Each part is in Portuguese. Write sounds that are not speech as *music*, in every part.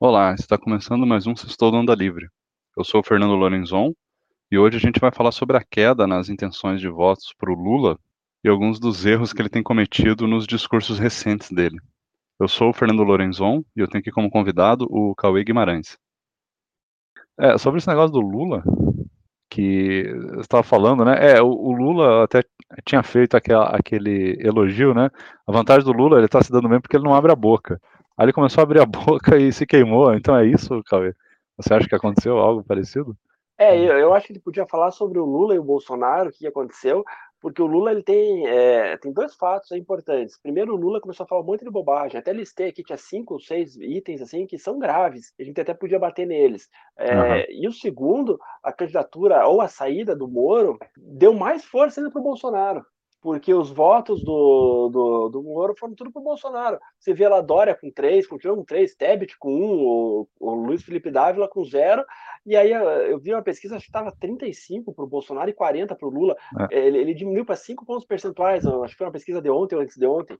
Olá, está começando mais um Sextou Onda Livre. Eu sou o Fernando Lorenzon e hoje a gente vai falar sobre a queda nas intenções de votos para o Lula e alguns dos erros que ele tem cometido nos discursos recentes dele. Eu sou o Fernando Lorenzon e eu tenho aqui como convidado o Cauê Guimarães. É, sobre esse negócio do Lula, que você estava falando, né? É, o, o, Lula até tinha feito aquela, aquele elogio, né? A vantagem do Lula, ele está se dando bem porque ele não abre a boca. Aí ele começou a abrir a boca e se queimou. Então é isso, Cauê? Você acha que aconteceu algo parecido? É, eu, eu acho que ele podia falar sobre o Lula e o Bolsonaro, o que aconteceu, porque o Lula ele tem, é, tem dois fatos importantes. Primeiro, o Lula começou a falar um monte de bobagem. Até listei aqui, tinha cinco ou seis itens assim que são graves. A gente até podia bater neles. É, uhum. E o segundo, a candidatura ou a saída do Moro deu mais força ainda para o Bolsonaro porque os votos do, do, do Moro foram tudo para o Bolsonaro. Você vê lá Dória com três, continua com três, Tebet com um, o, o Luiz Felipe Dávila com zero, e aí eu vi uma pesquisa, acho que estava 35 para o Bolsonaro e 40 para o Lula. É. Ele, ele, diminuiu para 5 pontos percentuais, acho que foi uma pesquisa de ontem ou antes de ontem.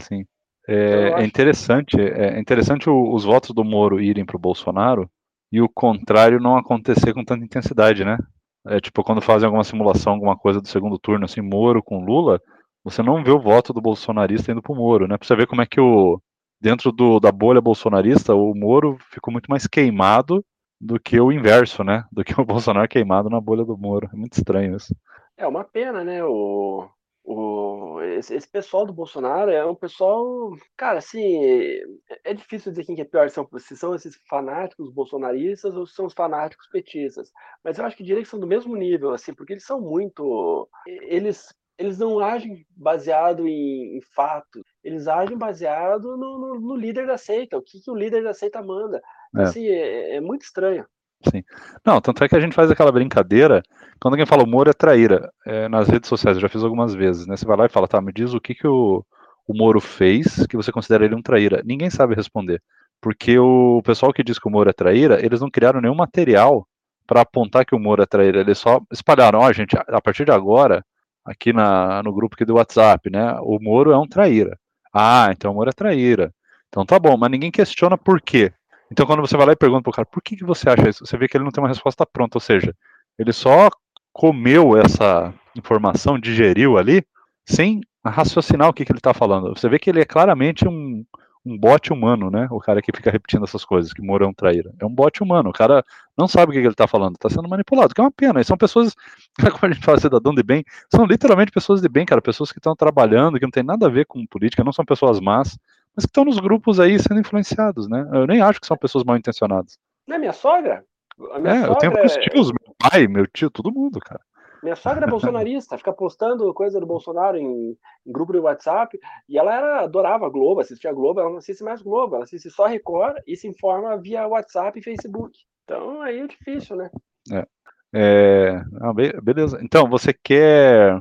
Sim. É, então, é interessante, é interessante os votos do Moro irem para o Bolsonaro e o contrário não acontecer com tanta intensidade, né? É tipo, quando fazem alguma simulação, alguma coisa do segundo turno, assim, Moro com Lula, você não vê o voto do bolsonarista indo pro Moro, né? Pra você ver como é que o. Dentro do, da bolha bolsonarista, o Moro ficou muito mais queimado do que o inverso, né? Do que o *laughs* Bolsonaro queimado na bolha do Moro. É muito estranho isso. É uma pena, né? O, o, esse, esse, pessoal do Bolsonaro é um pessoal, cara, assim, é, é difícil dizer quem que é pior, são, se são esses fanáticos bolsonaristas ou se são os fanáticos petistas, mas eu acho que diria que são do mesmo nível, assim, porque eles são muito, eles eles não agem baseado em, em fatos, eles agem baseado no, no, no, líder da seita, o que, que o líder da seita manda. É. Assim, é, é muito estranho. Sim. Não, tanto é que a gente faz aquela brincadeira, quando alguém fala o Moro é traíra, é, nas redes sociais, eu já fiz algumas vezes, né? Você vai lá e fala, tá, me diz o que, que o, o Moro fez que você considera ele um traíra. Ninguém sabe responder. Porque o pessoal que diz que o Moro é traíra, eles não criaram nenhum material para apontar que o Moro é traíra. Eles só espalharam, ó, oh, gente, a partir de agora, aqui na, no grupo aqui do WhatsApp, né? O Moro é um traíra. Ah, então o Moro é traíra. Então tá bom, mas ninguém questiona por quê. Então, quando você vai lá e pergunta pro cara, por que, que você acha isso? Você vê que ele não tem uma resposta pronta, ou seja, ele só comeu essa informação, digeriu ali, sem raciocinar o que, que ele está falando. Você vê que ele é claramente um, um bot humano, né? O cara que fica repetindo essas coisas, que Mourão traíra. É um bot humano, o cara não sabe o que, que ele está falando, está sendo manipulado, que é uma pena. E são pessoas, *laughs* como a gente fala, cidadão de bem, são literalmente pessoas de bem, cara, pessoas que estão trabalhando, que não tem nada a ver com política, não são pessoas más, mas que estão nos grupos aí sendo influenciados, né? Eu nem acho que são pessoas mal intencionadas. Não é minha sogra? Minha é, sogra eu tenho vários é... tios, meu pai, meu tio, todo mundo, cara. Minha sogra é bolsonarista, fica postando coisa do Bolsonaro em, em, grupo de WhatsApp, e ela era, adorava Globo, assistia Globo, ela não assiste mais Globo, ela assiste só Record e se informa via WhatsApp e Facebook. Então aí é difícil, né? É. é... Ah, beleza. Então, você quer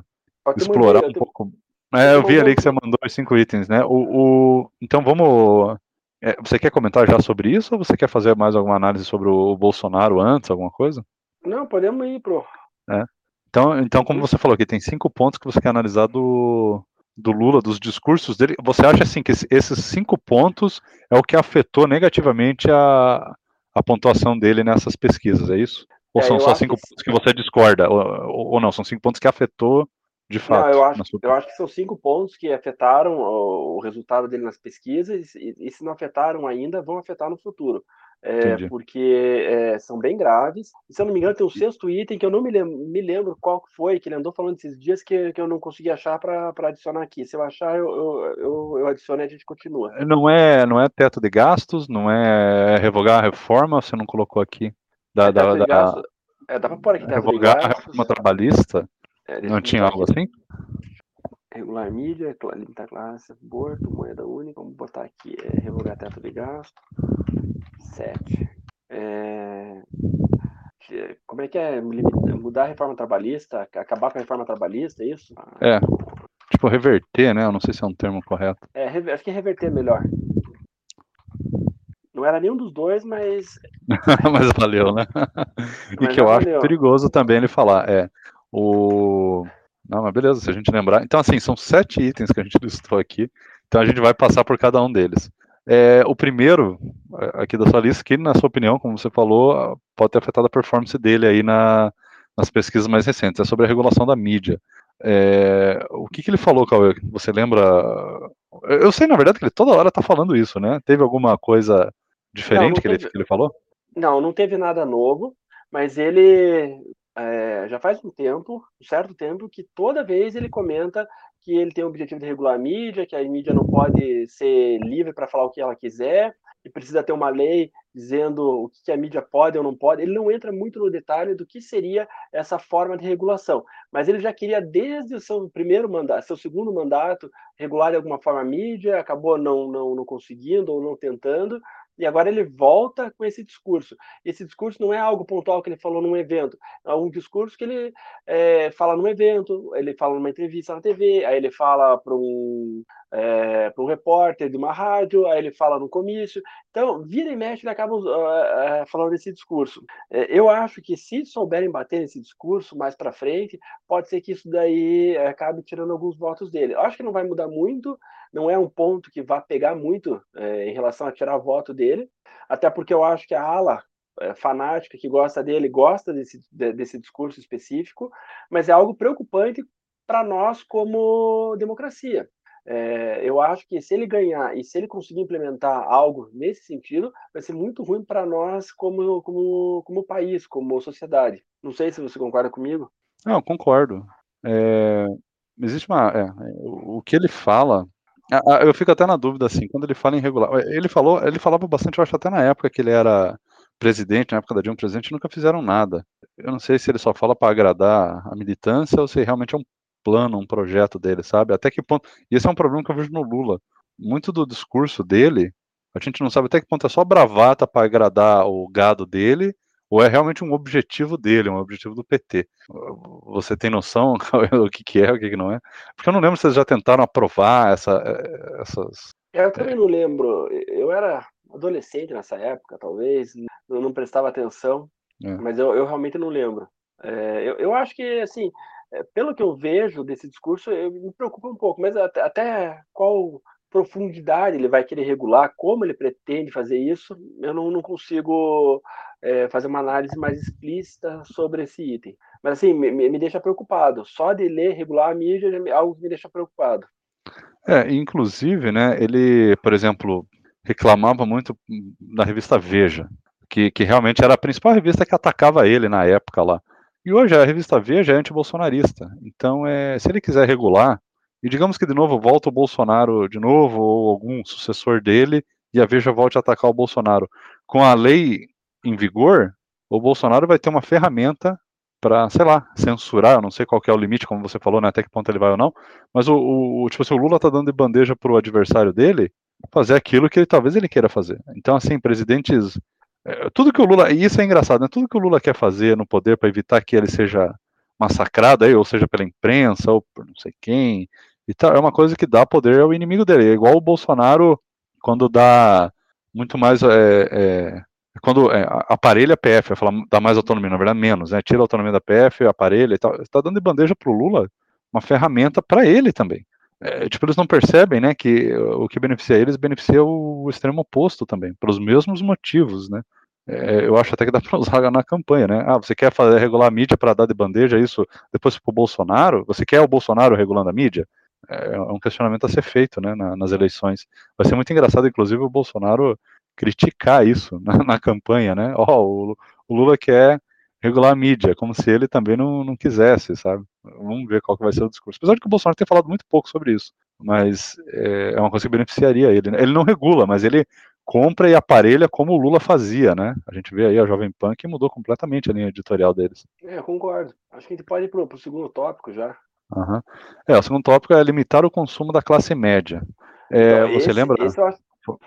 explorar um pouco é, eu vi ali que você mandou os cinco itens, né? O, o... Então vamos. É, você quer comentar já sobre isso ou você quer fazer mais alguma análise sobre o Bolsonaro antes, alguma coisa? Não, podemos ir pro. É. Então, então, como você falou aqui, tem cinco pontos que você quer analisar do, do Lula, dos discursos dele. Você acha assim que esses cinco pontos é o que afetou negativamente a, a pontuação dele nessas pesquisas, é isso? Ou é, são só cinco que... pontos que você discorda? Ou, ou não, são cinco pontos que afetou de fato. Não, eu, acho, eu acho que são cinco pontos que afetaram o, o resultado dele nas pesquisas e, e, se não afetaram ainda, vão afetar no futuro. É, porque é, são bem graves. E, se eu não me engano, tem um sexto item que eu não me lembro, me lembro qual foi, que ele andou falando esses dias que, que eu não consegui achar para adicionar aqui. Se eu achar, eu, eu, eu, eu adiciono e a gente continua. Não é, não é teto de gastos, não é revogar a reforma, você não colocou aqui. Da, é da, da, é, dá para pôr aqui. Revogar a reforma trabalhista. É, não tinha algo assim? Regular mídia, limitar classe, aborto, moeda única, vamos botar aqui, é, revogar teto de gasto, 7. É, como é que é mudar a reforma trabalhista, acabar com a reforma trabalhista, é isso? É, tipo reverter, né? Eu não sei se é um termo correto. É, acho que reverter é melhor. Não era nenhum dos dois, mas. *laughs* mas valeu, né? e que eu valeu. acho perigoso também ele falar. É, o... Não, mas beleza, se a gente lembrar. Então, assim, são sete itens que a gente *laughs* listou aqui. Então a gente vai passar por cada um deles. É, o primeiro, aqui da sua lista, que na sua opinião, como você falou, pode ter afetado a performance dele aí na, nas pesquisas mais recentes, é sobre a regulação da mídia. É, o que, que ele falou, Cauê? Você lembra? Eu sei, na verdade, que ele toda hora está falando isso, né? Teve alguma coisa diferente não, não que, ele, que ele falou? Não, não teve nada novo, mas ele é, já faz um tempo, um certo tempo, que toda vez ele comenta que ele tem o objetivo de regular a mídia, que a mídia não pode ser livre para falar o que ela quiser, que precisa ter uma lei dizendo o que a mídia pode ou não pode. Ele não entra muito no detalhe do que seria essa forma de regulação, mas ele já queria desde o seu primeiro mandato, seu segundo mandato, regular de alguma forma a mídia, acabou não, não, não conseguindo ou não tentando, e agora ele volta com esse discurso. Esse discurso não é algo pontual que ele falou num evento, é um discurso que ele é, fala num evento, ele fala numa entrevista na TV, aí ele fala para um, é, para um repórter de uma rádio, aí ele fala no comício. Então, vira e mexe, ele acaba uh, falando desse discurso. É, eu acho que se souberem bater nesse discurso mais para frente, pode ser que isso daí acabe tirando alguns votos dele. Eu acho que não vai mudar muito, não é um ponto que vá pegar muito é, em relação a tirar voto dele, até porque eu acho que a ala é, fanática que gosta dele gosta desse, desse discurso específico, mas é algo preocupante para nós como democracia. É, eu acho que se ele ganhar e se ele conseguir implementar algo nesse sentido, vai ser muito ruim para nós como, como, como país, como sociedade. Não sei se você concorda comigo. Não, concordo. É, existe uma. É, o que ele fala eu fico até na dúvida, assim, quando ele fala em regular. Ele falou, ele falava bastante, eu acho, até na época que ele era presidente, na época da Dilma presidente, nunca fizeram nada. Eu não sei se ele só fala para agradar a militância ou se realmente é um plano, um projeto dele, sabe? Até que ponto. E esse é um problema que eu vejo no Lula. Muito do discurso dele, a gente não sabe até que ponto é só bravata para agradar o gado dele ou é realmente um objetivo dele, um objetivo do PT. Você tem noção *laughs* o que, que é, o que, que não é? Porque eu não lembro se vocês já tentaram aprovar essa, eh, essas. Eu também não lembro. Eu era adolescente nessa época, talvez, eu não prestava atenção, é. mas eu, eu, realmente não lembro. É, eu, eu acho que, assim, é, pelo que eu vejo desse discurso, eu me preocupa um pouco, mas até, até qual profundidade ele vai querer regular, como ele pretende fazer isso, eu não, não consigo é, fazer uma análise mais explícita sobre esse item. Mas assim, me, me deixa preocupado. Só de ler regular a mídia é algo que me deixa preocupado. É, inclusive, né, ele, por exemplo, reclamava muito na revista Veja, que, que realmente era a principal revista que atacava ele na época lá. E hoje a revista Veja é antibolsonarista. Então, é, se ele quiser regular, e digamos que de novo volta o Bolsonaro de novo, ou algum sucessor dele, e a Veja volte a atacar o Bolsonaro. Com a lei em vigor, o Bolsonaro vai ter uma ferramenta para, sei lá, censurar, eu não sei qual é o limite, como você falou, né, até que ponto ele vai ou não, mas o, o tipo assim, o Lula tá dando de bandeja pro adversário dele fazer aquilo que ele, talvez ele queira fazer. Então, assim, presidentes, é, tudo que o Lula, e isso é engraçado, né, tudo que o Lula quer fazer no poder para evitar que ele seja massacrado aí, ou seja, pela imprensa, ou por não sei quem, e tal, é uma coisa que dá poder ao inimigo dele. É igual o Bolsonaro quando dá muito mais. É, é, quando é, aparelha a PF, fala, dá mais autonomia, na verdade, menos, né? Tira a autonomia da PF, aparelha e tal. Está dando de bandeja para o Lula uma ferramenta para ele também. É, tipo, eles não percebem, né, que o que beneficia eles beneficia o extremo oposto também, pelos mesmos motivos, né. É, eu acho até que dá *laughs* para usar na campanha, né? Ah, você quer fazer, regular a mídia para dar de bandeja isso depois para o Bolsonaro? Você quer o Bolsonaro regulando a mídia? É, é um questionamento a ser feito né, na, nas eleições. Vai ser muito engraçado, inclusive, o Bolsonaro criticar isso na, na campanha, né? Ó, oh, o, o, Lula quer regular a mídia, como se ele também não, não quisesse, sabe? Vamos ver qual que vai ser o discurso. Apesar de que o Bolsonaro tem falado muito pouco sobre isso, mas é, é uma coisa que beneficiaria ele. Né? Ele não regula, mas ele compra e aparelha como o Lula fazia, né? A gente vê aí a Jovem Pan que mudou completamente a linha editorial deles. É, eu concordo. Acho que a gente pode ir para o segundo tópico já. Uhum. É, o segundo tópico é limitar o consumo da classe média. É, então, você esse, lembra? Esse acho...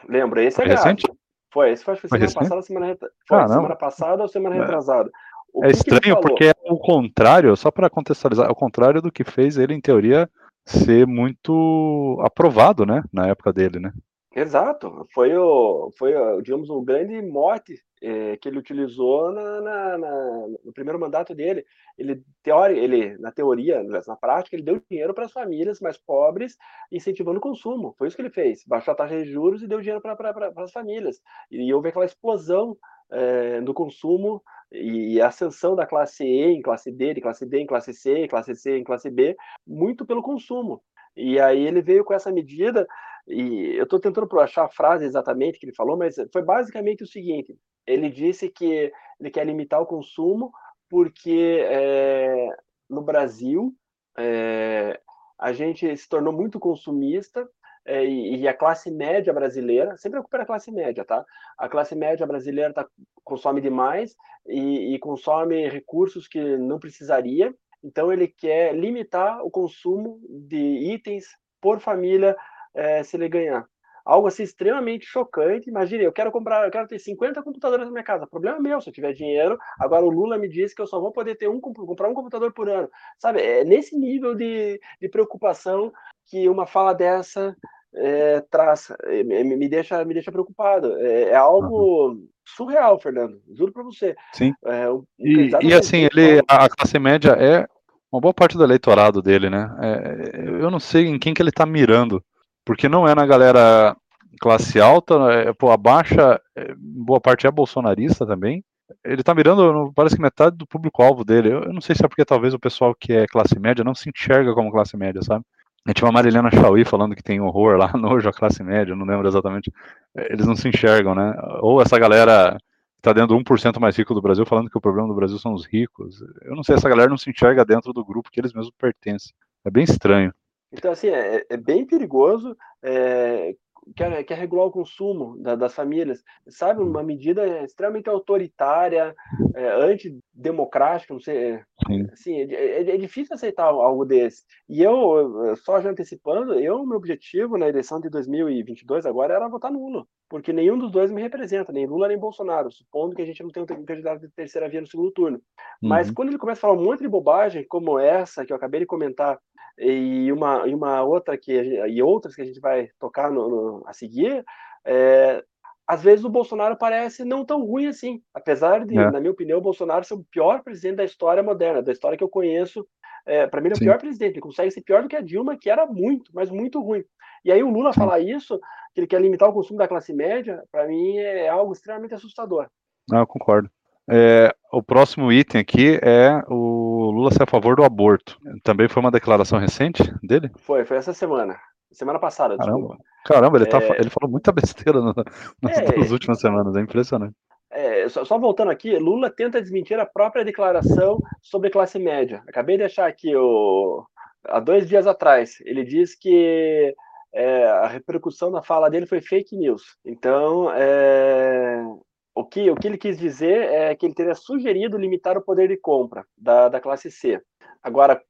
Lembro, esse é recente? Foi, esse foi, foi semana passada, semana, foi, ah, semana passada ou semana é. retrasada. O é que estranho que porque é o contrário, só para contextualizar, é o contrário do que fez ele, em teoria, ser muito aprovado, né, na época dele, né? Exato, foi o, foi, digamos, o grande mote é, que ele utilizou na, na, na, no primeiro mandato dele. Ele, teori, ele, na teoria, na prática, ele deu dinheiro para as famílias mais pobres, incentivando o consumo. Foi isso que ele fez. Baixou a taxa de juros e deu dinheiro para as famílias. E houve aquela explosão é, do consumo e ascensão da classe E em classe D, de classe D em classe C, classe C em classe B, muito pelo consumo. E aí ele veio com essa medida, e eu estou tentando achar a frase exatamente que ele falou, mas foi basicamente o seguinte: ele disse que ele quer limitar o consumo porque é, no Brasil é, a gente se tornou muito consumista é, e, a classe média brasileira, sempre recupera a classe média, tá? A classe média brasileira tá, consome demais e, e consome recursos que não precisaria, então ele quer limitar o consumo de itens por família é, se ele ganhar. Algo assim extremamente chocante. Imagine, eu quero comprar, eu quero ter 50 computadores na minha casa. Problema meu se eu tiver dinheiro. Agora o Lula me disse que eu só vou poder ter um comprar um computador por ano. Sabe? É nesse nível de, de preocupação que uma fala dessa é, traz, é, me, deixa, me deixa preocupado. É, é algo uhum. surreal, Fernando. Juro para você. Sim. É, um, e, e assim, ele, a classe média é uma boa parte do eleitorado dele, né? É, eu não sei em quem que ele está mirando, porque não é na galera classe alta, é, pô, a baixa, é, boa parte é bolsonarista também. Ele está mirando, parece que metade do público-alvo dele. Eu, eu, não sei se é porque talvez o pessoal que é classe média não se enxerga como classe média, sabe? A tinha uma Marilena Chauí falando que tem horror lá, *laughs* nojo à classe média, não lembro exatamente. Eles não se enxergam, né? Ou essa galera está dentro do 1% mais rico do Brasil falando que o problema do Brasil são os ricos. Eu não sei, essa galera não se enxerga dentro do grupo que eles mesmos pertencem. É bem estranho. Então, assim, é, é bem perigoso. É, quer, quer regular o consumo da, das famílias, sabe? Uma medida extremamente autoritária, é, antidemocrática, não sei. Assim, é, é, é, difícil aceitar algo desse. E eu, só já antecipando, eu, meu objetivo na eleição de 2022 agora era votar nulo, porque nenhum dos dois me representa, nem Lula nem Bolsonaro, supondo que a gente não tenha um candidato de terceira via no segundo turno. Mas uhum. quando ele começa a falar um monte de bobagem, como essa que eu acabei de comentar, e uma, e uma outra que e outras que a gente vai tocar no, no a seguir, é, às vezes o Bolsonaro parece não tão ruim assim, apesar de, é. na minha opinião, o Bolsonaro ser o pior presidente da história moderna, da história que eu conheço. É, para mim, ele é o Sim. pior presidente. Ele consegue ser pior do que a Dilma, que era muito, mas muito ruim. E aí o Lula Sim. falar isso, que ele quer limitar o consumo da classe média, para mim é algo extremamente assustador. Não, eu concordo. É, o próximo item aqui é o Lula ser a favor do aborto. Também foi uma declaração recente dele? Foi, foi essa semana. Semana passada, Caramba. desculpa. Caramba, ele, tá é... tá, ele falou muita besteira no, *laughs* nas, é... nas últimas semanas, é impressionante. É, só, só, voltando aqui, Lula tenta desmentir a própria declaração sobre classe média. Acabei de achar aqui, o, há dois dias atrás, ele diz que é, a repercussão da fala dele foi fake news. Então, é, o que, o que ele quis dizer é que ele teria sugerido limitar o poder de compra da, da classe C. Agora,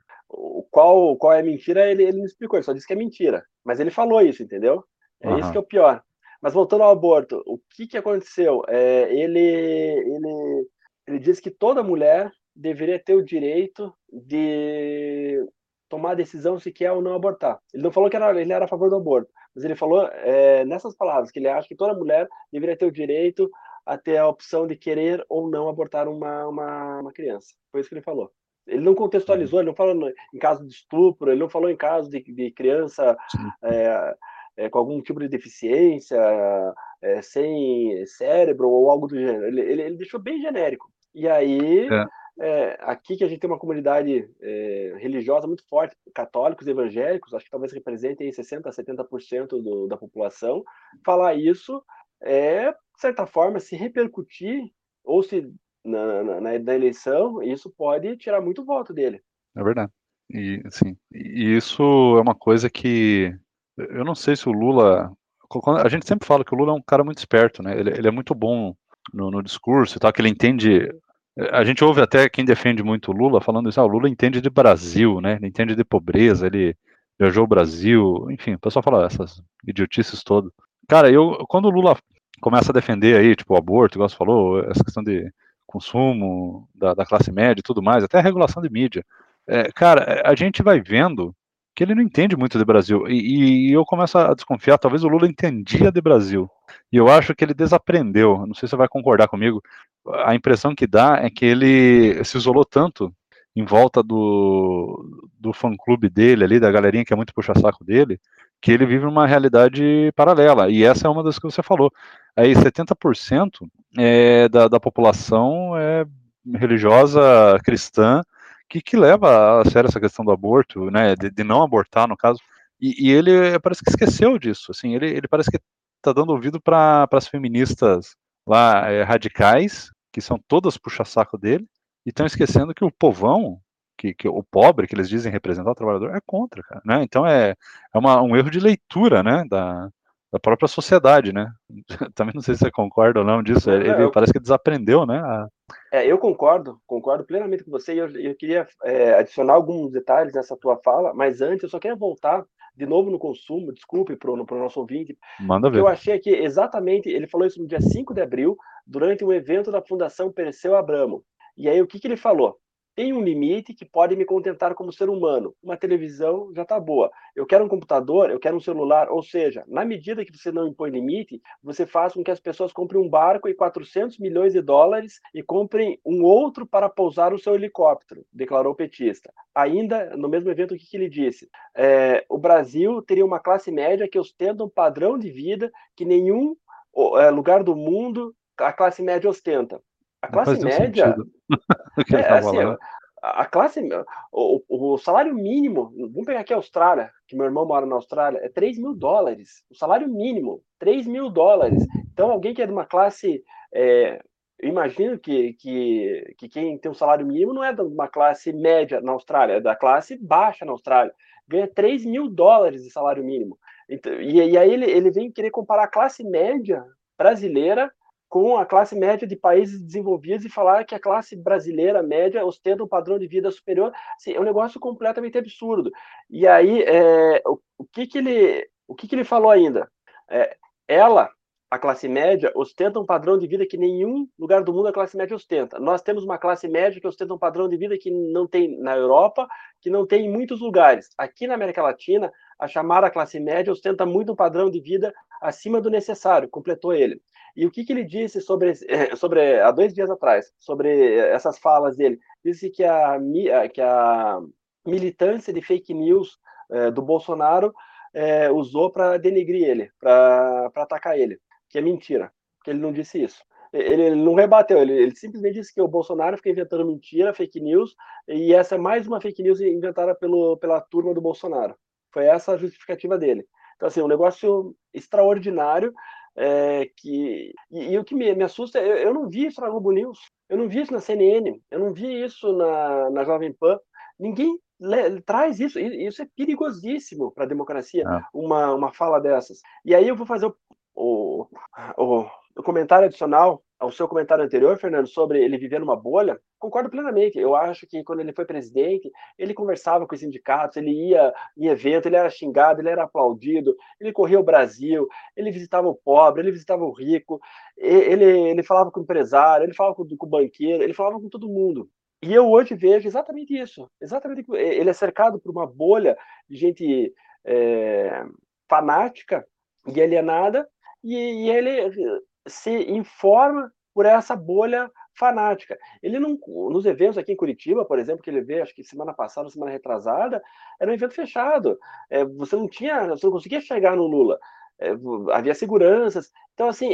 qual, qual é a mentira, ele, ele não explicou, ele só disse que é mentira. Mas ele falou isso, entendeu? É uhum. isso que é o pior. Mas voltando ao aborto, o que, que aconteceu? É, ele, ele, ele disse que toda mulher deveria ter o direito de tomar a decisão se quer ou não abortar. Ele não falou que era, ele era a favor do aborto, mas ele falou é, nessas palavras que ele acha que toda mulher deveria ter o direito a ter a opção de querer ou não abortar uma, uma, uma criança. Foi isso que ele falou. Ele não contextualizou, ele não falou em caso de estupro, ele não falou em caso de, de criança é, é, com algum tipo de deficiência, é, sem cérebro ou algo do gênero. Ele, ele, ele deixou bem genérico. E aí, é. É, aqui que a gente tem uma comunidade é, religiosa muito forte, católicos evangélicos, acho que talvez representem 60% a 70% do, da população, falar isso é, certa forma, se repercutir, ou se na, na, na, eleição, isso pode tirar muito voto dele. É verdade. E, assim, e isso é uma coisa que eu não sei se o Lula. A gente sempre fala que o Lula é um cara muito esperto, né? Ele, ele é muito bom no, no, discurso e tal, que ele entende. A gente ouve até quem defende muito o Lula falando isso, ah, o Lula entende de Brasil, né? Ele entende de pobreza, ele viajou o Brasil, enfim, o pessoal fala essas idiotices todas. Cara, eu quando o Lula começa a defender aí, tipo, o aborto, igual você falou, essa questão de consumo da, da classe média e tudo mais, até a regulação de mídia. É, cara, a gente vai vendo que ele não entende muito de Brasil. E, e, eu começo a desconfiar, talvez o Lula entendia de Brasil. E eu acho que ele desaprendeu. Não sei se você vai concordar comigo. A impressão que dá é que ele se isolou tanto em volta do, do fã-clube dele ali, da galerinha que é muito puxa-saco dele, que ele vive uma realidade paralela. E essa é uma das que você falou. Aí 70% é, da, da população é religiosa cristã que, que leva a sério essa questão do aborto, né, de, de não abortar, no caso, e, e, ele parece que esqueceu disso, assim, ele, ele parece que está dando ouvido para as feministas lá é, radicais, que são todas puxa-saco dele, e estão esquecendo que o povão, que, que, o pobre, que eles dizem representar o trabalhador, é contra, cara, né? Então é, é uma, um erro de leitura, né, da, da própria sociedade, né? *laughs* Também não sei se você concorda ou não disso. Ele, ele parece que desaprendeu, né? A... É, eu concordo, concordo plenamente com você. E eu, eu queria é, adicionar alguns detalhes nessa tua fala, mas antes eu só queria voltar de novo no consumo, desculpe para o nosso ouvinte. Manda ver. Eu achei que exatamente, ele falou isso no dia 5 de abril, durante um evento da Fundação Perseu Abramo. E aí o que, que ele falou? Tem um limite que pode me contentar como ser humano. Uma televisão já está boa. Eu quero um computador, eu quero um celular. Ou seja, na medida que você não impõe limite, você faz com que as pessoas comprem um barco e 400 milhões de dólares e comprem um outro para pousar o seu helicóptero, declarou o petista. Ainda no mesmo evento, o que, que ele disse? É, o Brasil teria uma classe média que ostenta um padrão de vida que nenhum é, lugar do mundo a classe média ostenta. A classe média. *laughs* é, tá assim, a classe. O, o, salário mínimo. Vamos pegar aqui a Austrália, que meu irmão mora na Austrália, é 3 mil dólares. O salário mínimo, 3 mil dólares. Então, alguém que é de uma classe. É, eu imagino que, que, que quem tem um salário mínimo não é de uma classe média na Austrália, é da classe baixa na Austrália. Ganha 3 mil dólares de salário mínimo. Então, e, e aí ele, ele vem querer comparar a classe média brasileira com a classe média de países desenvolvidos e falar que a classe brasileira média ostenta um padrão de vida superior, assim, é um negócio completamente absurdo. E aí, é, o, o, que que ele, o que que ele falou ainda? É, ela, a classe média, ostenta um padrão de vida que nenhum lugar do mundo a classe média ostenta. Nós temos uma classe média que ostenta um padrão de vida que não tem na Europa, que não tem em muitos lugares. Aqui na América Latina, a chamada classe média ostenta muito um padrão de vida acima do necessário, completou ele. E o que, que ele disse sobre, sobre há dois dias atrás, sobre essas falas dele? Disse que a, que a militância de fake news do Bolsonaro usou para denegrir ele, para atacar ele, que é mentira, que ele não disse isso. Ele, ele não rebateu, ele, ele, simplesmente disse que o Bolsonaro fica inventando mentira, fake news, e essa é mais uma fake news inventada pelo, pela turma do Bolsonaro. Foi essa a justificativa dele. Então, assim, um negócio extraordinário, é, que, e, e, o que me, me assusta, eu, eu, não vi isso na Globo News, eu não vi isso na CNN, eu não vi isso na, na Jovem Pan. Ninguém le, traz isso, isso é perigosíssimo para a democracia, é. uma, uma fala dessas. E aí eu vou fazer o, o, o, o comentário adicional ao seu comentário anterior, Fernando, sobre ele viver numa bolha, concordo plenamente. Eu acho que quando ele foi presidente, ele conversava com os sindicatos, ele ia em evento, ele era xingado, ele era aplaudido, ele corria o Brasil, ele visitava o pobre, ele visitava o rico, ele, ele falava com o empresário, ele falava com, com o banqueiro, ele falava com todo mundo. E eu hoje vejo exatamente isso. Exatamente, ele é cercado por uma bolha de gente é, fanática e alienada, e, e ele se informa por essa bolha fanática. Ele não, nos eventos aqui em Curitiba, por exemplo, que ele veio, acho que semana passada, semana retrasada, era um evento fechado. É, você não tinha, você não conseguia chegar no Lula. É, havia seguranças. Então, assim,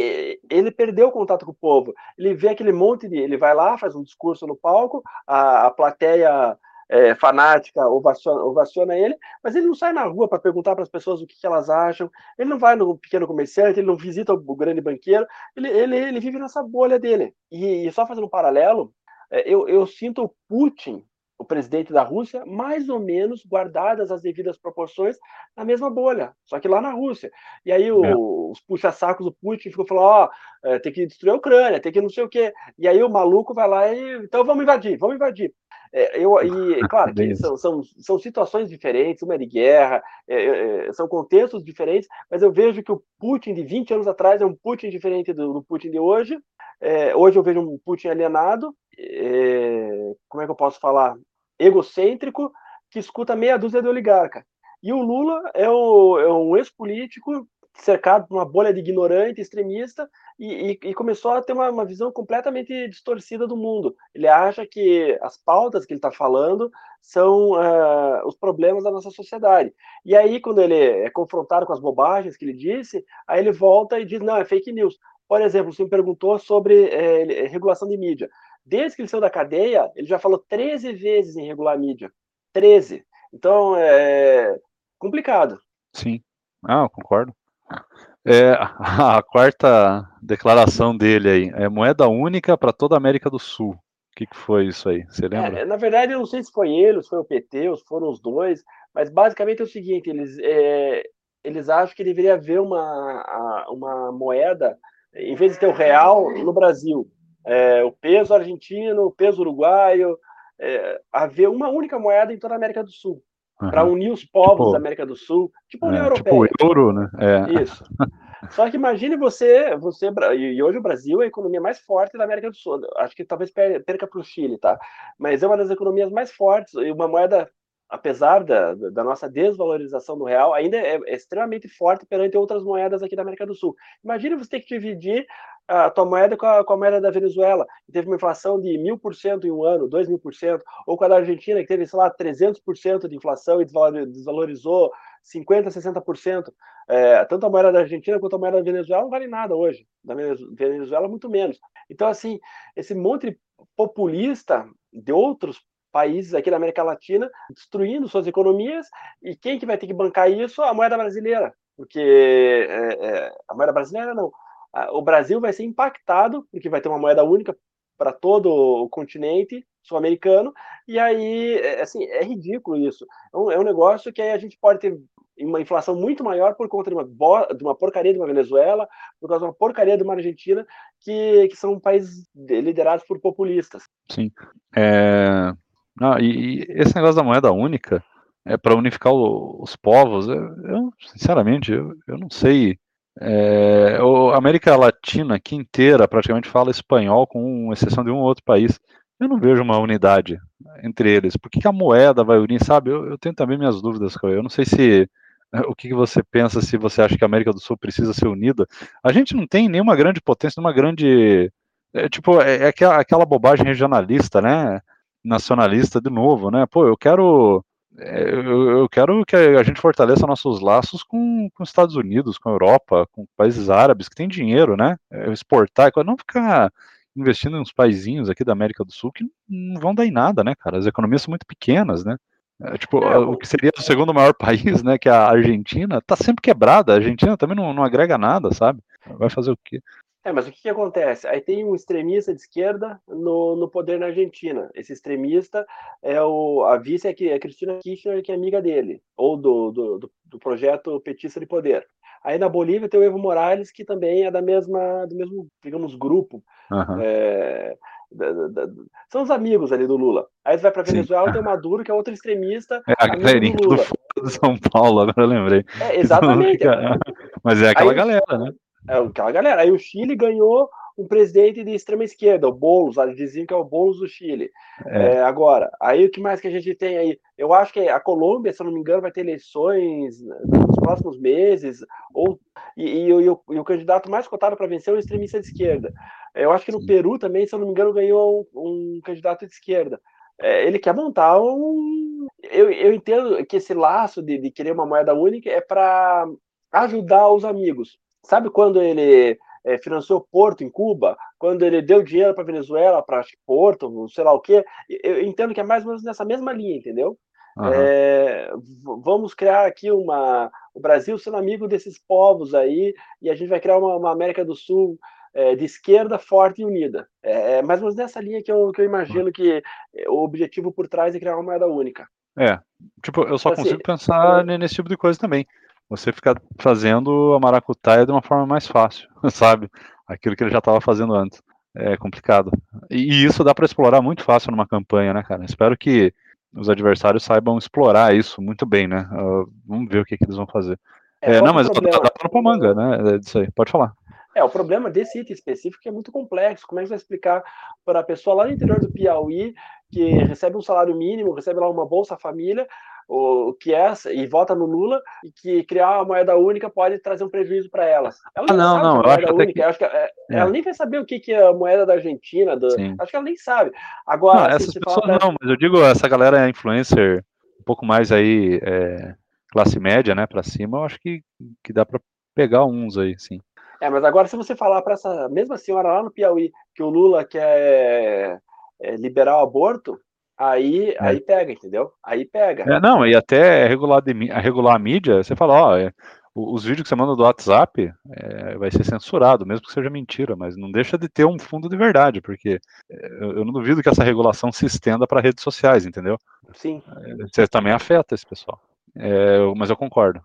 ele perdeu o contato com o povo. Ele vê aquele monte de. Ele vai lá, faz um discurso no palco, a, a plateia é, fanática ovaciona, ovaciona, ele, mas ele não sai na rua para perguntar para as pessoas o que, que, elas acham, ele não vai no pequeno comerciante, ele não visita o grande banqueiro, ele, ele, ele vive nessa bolha dele. E, e só fazendo um paralelo, é, eu, eu sinto o Putin, o presidente da Rússia, mais ou menos guardadas as devidas proporções na mesma bolha, só que lá na Rússia. E aí o, é. os puxa-sacos do Putin ficam falando, ó, oh, tem que destruir a Ucrânia, tem que não sei o quê. E aí o maluco vai lá e, então vamos invadir, vamos invadir. É, eu, e, *laughs* claro, que são, são, são situações diferentes, uma é de guerra, é, é, é, são contextos diferentes, mas eu vejo que o Putin de 20 anos atrás é um Putin diferente do, do Putin de hoje. É, hoje eu vejo um Putin alienado, como é que eu posso falar? Egocêntrico, que escuta meia dúzia de oligarca. E o Lula é, o, é um ex-político cercado por uma bolha de ignorante, extremista, e, e, e começou a ter uma, uma, visão completamente distorcida do mundo. Ele acha que as pautas que ele está falando são uh, os problemas da nossa sociedade. E aí, quando ele é confrontado com as bobagens que ele disse, aí ele volta e diz, não, é fake news. Por exemplo, você me perguntou sobre é, regulação de mídia. Desde que ele saiu da cadeia, ele já falou 13 vezes em regular a mídia. 13. Então, é complicado. Sim. Ah, eu concordo. É, *laughs* a quarta declaração dele aí é moeda única para toda a América do Sul. O que, que foi isso aí? Você lembra? É, na verdade, eu não sei se foi ele, se foi o PT, ou se foram os dois, mas basicamente é o seguinte: eles, é, eles acham que deveria haver uma, uma moeda, em vez de ter o real, no Brasil. É, o peso argentino, o peso uruguaio, é, haver uma única moeda em toda a América do Sul uhum. para unir os povos tipo, da América do Sul, tipo a União é, tipo Europeia. Tipo euro, né? É. Isso. Só que imagine você, você e hoje o Brasil é a economia mais forte da América do Sul. Acho que talvez perca para o Chile, tá? Mas é uma das economias mais fortes e uma moeda, apesar da, da nossa desvalorização do real, ainda é, é extremamente forte perante outras moedas aqui da América do Sul. Imagine você ter que dividir a tua moeda com a, com a moeda da Venezuela, que teve uma inflação de mil por cento em um ano, dois mil por cento, ou com a da Argentina, que teve, sei lá, 300% de inflação e desvalorizou 50%, 60%. É, tanto a moeda da Argentina quanto a moeda da Venezuela não vale nada hoje. Da Venezuela, muito menos. Então, assim, esse monte populista de outros países aqui da América Latina destruindo suas economias, e quem que vai ter que bancar isso? A moeda brasileira. Porque é, é, a moeda brasileira não o Brasil vai ser impactado, porque vai ter uma moeda única para todo o continente sul-americano, e aí, é, assim, é ridículo isso. É um, é um negócio que a gente pode ter uma inflação muito maior por conta de uma, de uma porcaria de uma Venezuela, por causa de uma porcaria de uma Argentina, que, que são países liderados por populistas. Sim. É... Não, e, e, esse negócio da moeda única é para unificar o, os povos. Eu sinceramente, eu, eu não sei é, a América Latina aqui inteira praticamente fala espanhol, com exceção de um ou outro país. Eu não vejo uma unidade entre eles. Por que, que a moeda vai unir? Sabe, eu, eu tenho também minhas dúvidas. Eu não sei se o que, que você pensa se você acha que a América do Sul precisa ser unida. A gente não tem nenhuma grande potência, nenhuma grande. É, tipo, é, é aquela, aquela bobagem regionalista, né? Nacionalista de novo, né? Pô, eu quero eu, eu, quero que a gente fortaleça nossos laços com, com os Estados Unidos, com a Europa, com países árabes que têm dinheiro, né? É, exportar, não ficar investindo em uns paizinhos aqui da América do Sul que não vão dar em nada, né, cara? As economias são muito pequenas, né? É, tipo, é, o que seria o segundo maior *laughs* país, né, que é a Argentina, tá sempre quebrada. A Argentina também não, não agrega nada, sabe? Vai fazer o quê? É, mas o que, que, acontece? Aí tem um extremista de esquerda no, no poder na Argentina. Esse extremista é o, a vice é, é Cristina Kirchner, que é amiga dele, ou do, do, do, projeto Petista de Poder. Aí na Bolívia tem o Evo Morales, que também é da mesma, do mesmo, digamos, grupo. Uhum. É, da, da, da, são os amigos ali do Lula. Aí você vai para Venezuela, Sim. tem o Maduro, que é outro extremista. É a galerinha do, do São Paulo, agora eu lembrei. É, exatamente. Mas é aquela Aí, galera, né? É aquela galera. Aí o Chile ganhou um presidente de extrema esquerda, o Boulos, eles diziam que é o Boulos do Chile. É. É, agora, aí o que mais que a gente tem aí? Eu acho que a Colômbia, se eu não me engano, vai ter eleições nos próximos meses, ou, e, e, e, o, e o, candidato mais cotado para vencer é o extremista de esquerda. Eu acho que no Peru também, se eu não me engano, ganhou um, um candidato de esquerda. É, ele quer montar um. Eu, eu entendo que esse laço de, de querer uma moeda única é para ajudar os amigos. Sabe quando ele é, financiou Porto em Cuba, quando ele deu dinheiro para Venezuela, para Porto, sei lá o quê? Eu entendo que é mais ou menos nessa mesma linha, entendeu? Uhum. É, vamos criar aqui uma. O Brasil sendo amigo desses povos aí, e a gente vai criar uma, uma América do Sul é, de esquerda forte e unida. É, é mais ou menos nessa linha que eu, que eu imagino que o objetivo por trás é criar uma moeda única. É, tipo, eu só então, consigo assim, pensar nesse tipo de coisa também você fica fazendo a maracutaia de uma forma mais fácil, *laughs* sabe? Aquilo que ele já estava fazendo antes. É complicado. E isso dá para explorar muito fácil numa campanha, né, cara? Espero que os adversários saibam explorar isso muito bem, né? Uh, vamos ver o que, que eles vão fazer. É, é não, mas dá, dá para manga, né? É disso aí. Pode falar. É, o problema desse item específico é muito complexo. Como é que você vai explicar para a pessoa lá no interior do Piauí, que recebe um salário mínimo, recebe lá uma Bolsa Família, o, que é e vota no Lula e que criar uma moeda única pode trazer um prejuízo para ela. Ela ah, não, não, eu acho única. Que... Acho que é, é. ela nem vai saber o que, que é a moeda da Argentina, do... acho que ela nem sabe. Agora, não, assim, essas pessoas pra... não, mas eu digo essa galera é influencer um pouco mais aí é, classe média, né, para cima, eu acho que, que dá para pegar uns aí, sim. É, mas agora se você falar para essa mesma senhora lá no Piauí que o Lula quer é, liberar o aborto, aí, é. aí pega, entendeu? Aí pega. É, não, e até regular, de, regular a mídia, você fala, ó, é, os vídeos que você manda do WhatsApp é, vai ser censurado, mesmo que seja mentira, mas não deixa de ter um fundo de verdade, porque é, eu, eu não duvido que essa regulação se estenda para redes sociais, entendeu? Sim. Você também afeta esse pessoal. mas eu concordo.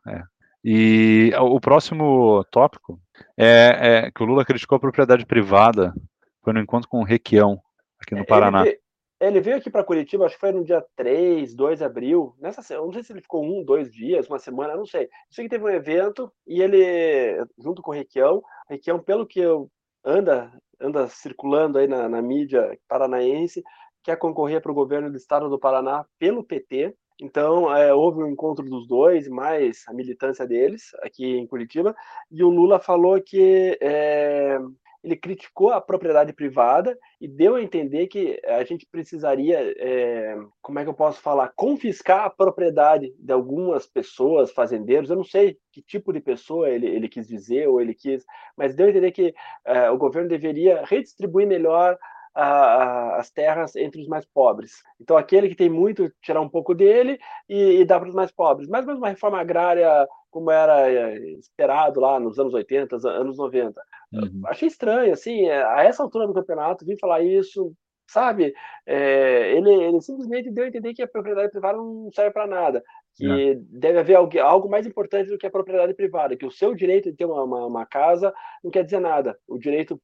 E o próximo tópico é, que o Lula criticou a propriedade privada, foi no encontro com o Requião, aqui no Paraná. Ele, ele veio aqui para Curitiba, acho que foi no dia 3, 2 de abril. Nessa, eu não sei se ele ficou um, dois dias, uma semana, não sei. Sei que teve um evento e ele, junto com o Requião, Requião, pelo que eu anda, anda circulando aí na, na mídia paranaense, quer concorrer para o governo do estado do Paraná pelo PT. Então, é, houve um encontro dos dois, mais a militância deles aqui em Curitiba, e o Lula falou que é, ele criticou a propriedade privada e deu a entender que a gente precisaria, é, como é que eu posso falar, confiscar a propriedade de algumas pessoas, fazendeiros. Eu não sei que tipo de pessoa ele, ele quis dizer ou ele quis, mas deu a entender que é, o governo deveria redistribuir melhor a, a, as terras entre os mais pobres. Então, aquele que tem muito, tirar um pouco dele e, e dar para os mais pobres. Mas mesmo uma reforma agrária como era é, esperado lá nos anos 80, anos 90. Uhum. Achei estranho, assim, é, a essa altura do campeonato, vir falar isso, sabe? É, ele, ele, simplesmente deu a entender que a propriedade privada não serve para nada, que é. deve haver algo, algo, mais importante do que a propriedade privada, que o seu direito de ter uma, uma, uma casa não quer dizer nada, o direito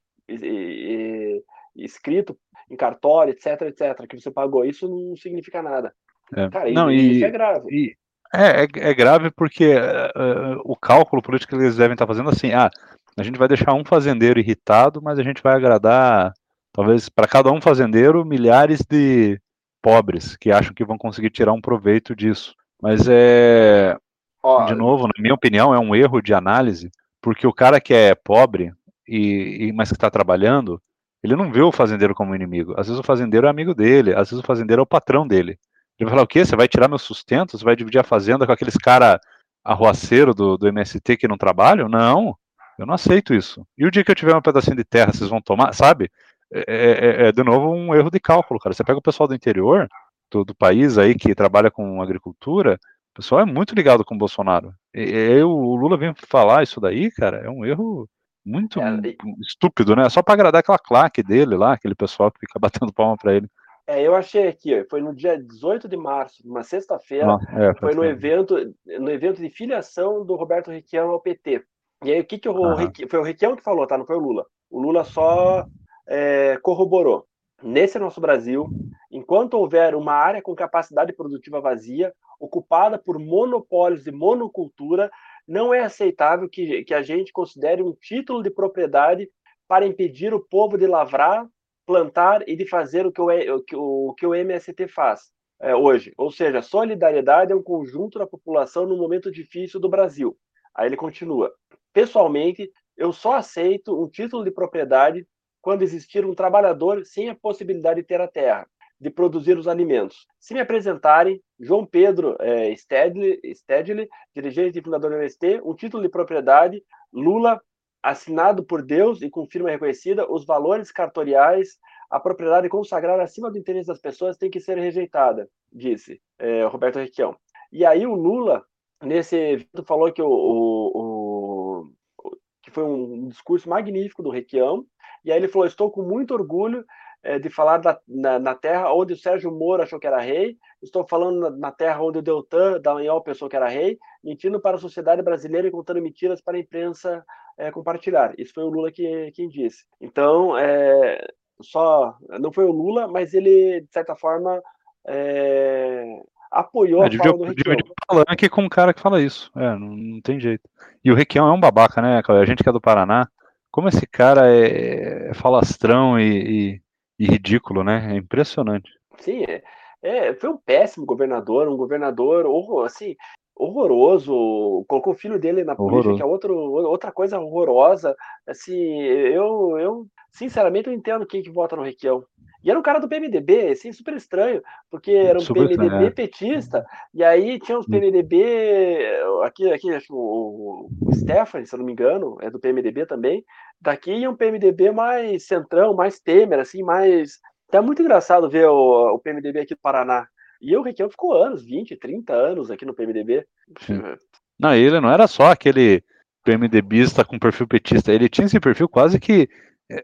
escrito em cartório, etc, etc, que você pagou, isso não significa nada. É. Cara, não, isso, e, isso é grave. E é, é, é grave porque uh, o cálculo político que eles devem estar fazendo assim, ah, a gente vai deixar um fazendeiro irritado, mas a gente vai agradar, talvez, para cada um fazendeiro, milhares de pobres que acham que vão conseguir tirar um proveito disso. Mas é, Ó, de novo, na minha opinião, é um erro de análise, porque o cara que é pobre e, e mas que está trabalhando, ele não vê o fazendeiro como inimigo. Às vezes o fazendeiro é amigo dele, às vezes o fazendeiro é o patrão dele. Ele vai falar, o quê? Você vai tirar meu sustento? Você vai dividir a fazenda com aqueles cara arroaceiro do, do MST que não trabalham? Não, eu não aceito isso. E o dia que eu tiver um pedacinho de terra, vocês vão tomar, sabe? É, é, é, é de novo um erro de cálculo, cara. Você pega o pessoal do interior, do, do país aí que trabalha com agricultura, o pessoal é muito ligado com o Bolsonaro. E, e o Lula vem falar isso daí, cara, é um erro muito é, estúpido, né? Só para agradar aquela claque dele lá, aquele pessoal que fica *laughs* batendo palma para ele. É, eu achei aqui, foi no dia 18 de março, uma sexta-feira, é, foi no evento, no evento de filiação do Roberto Requião ao PT. E aí, o que, que o uhum. Foi o Requião que falou, tá? Não foi o Lula. O Lula só é, corroborou. Nesse nosso Brasil, enquanto houver uma área com capacidade produtiva vazia, ocupada por monopólios de monocultura, não é aceitável que, que a gente considere um título de propriedade para impedir o povo de lavrar, plantar e de fazer o que o, o, que o, que o MST faz é, hoje. Ou seja, solidariedade é um conjunto da população no momento difícil do Brasil. Aí ele continua. Pessoalmente, eu só aceito um título de propriedade quando existir um trabalhador sem a possibilidade de ter a terra, de produzir os alimentos. Se me apresentarem João Pedro é, Stedley, Stedley, dirigente e fundador do MST, um título de propriedade, Lula assinado por Deus e com firma reconhecida, os valores cartoriais, a propriedade consagrada acima do interesse das pessoas tem que ser rejeitada, disse é, Roberto Requião. E aí o Lula, nesse evento, falou que, o, o, que foi um discurso magnífico do Requião, e aí ele falou, estou com muito orgulho é, de falar da, na, na, terra onde o Sérgio Moro achou que era rei, estou falando na, na terra onde o Deltan Dallagnol pensou que era rei, mentindo para a sociedade brasileira e contando mentiras para a imprensa é, compartilhar. Isso foi o Lula que, quem disse. Então, é, só não foi o Lula, mas ele, de certa forma, é, apoiou é, a fala do Requião. aqui com um cara que fala isso. É, não, não, tem jeito. E o Requião é um babaca, né? A gente que é do Paraná, como esse cara é, é falastrão e, e, e ridículo, né? É impressionante. Sim, é. É, foi um péssimo governador, um governador horror, assim, horroroso. Colocou o filho dele na polícia, que é outro, outra coisa horrorosa. Assim, eu, eu sinceramente, eu entendo quem que vota no Requião. E era um cara do PMDB, assim, super estranho, porque era um super PMDB estranho, é. petista, e aí tinha uns PMDB, aqui, aqui acho que o, o Stephanie, se eu não me engano, é do PMDB também, daqui ia um PMDB mais centrão, mais Temer, assim, mais... É muito engraçado ver o, o PMDB aqui do Paraná. E o Requião ficou anos, 20, 30 anos aqui no PMDB. Sim. Não, ele não era só aquele PMDBista com perfil petista, ele tinha esse perfil quase que é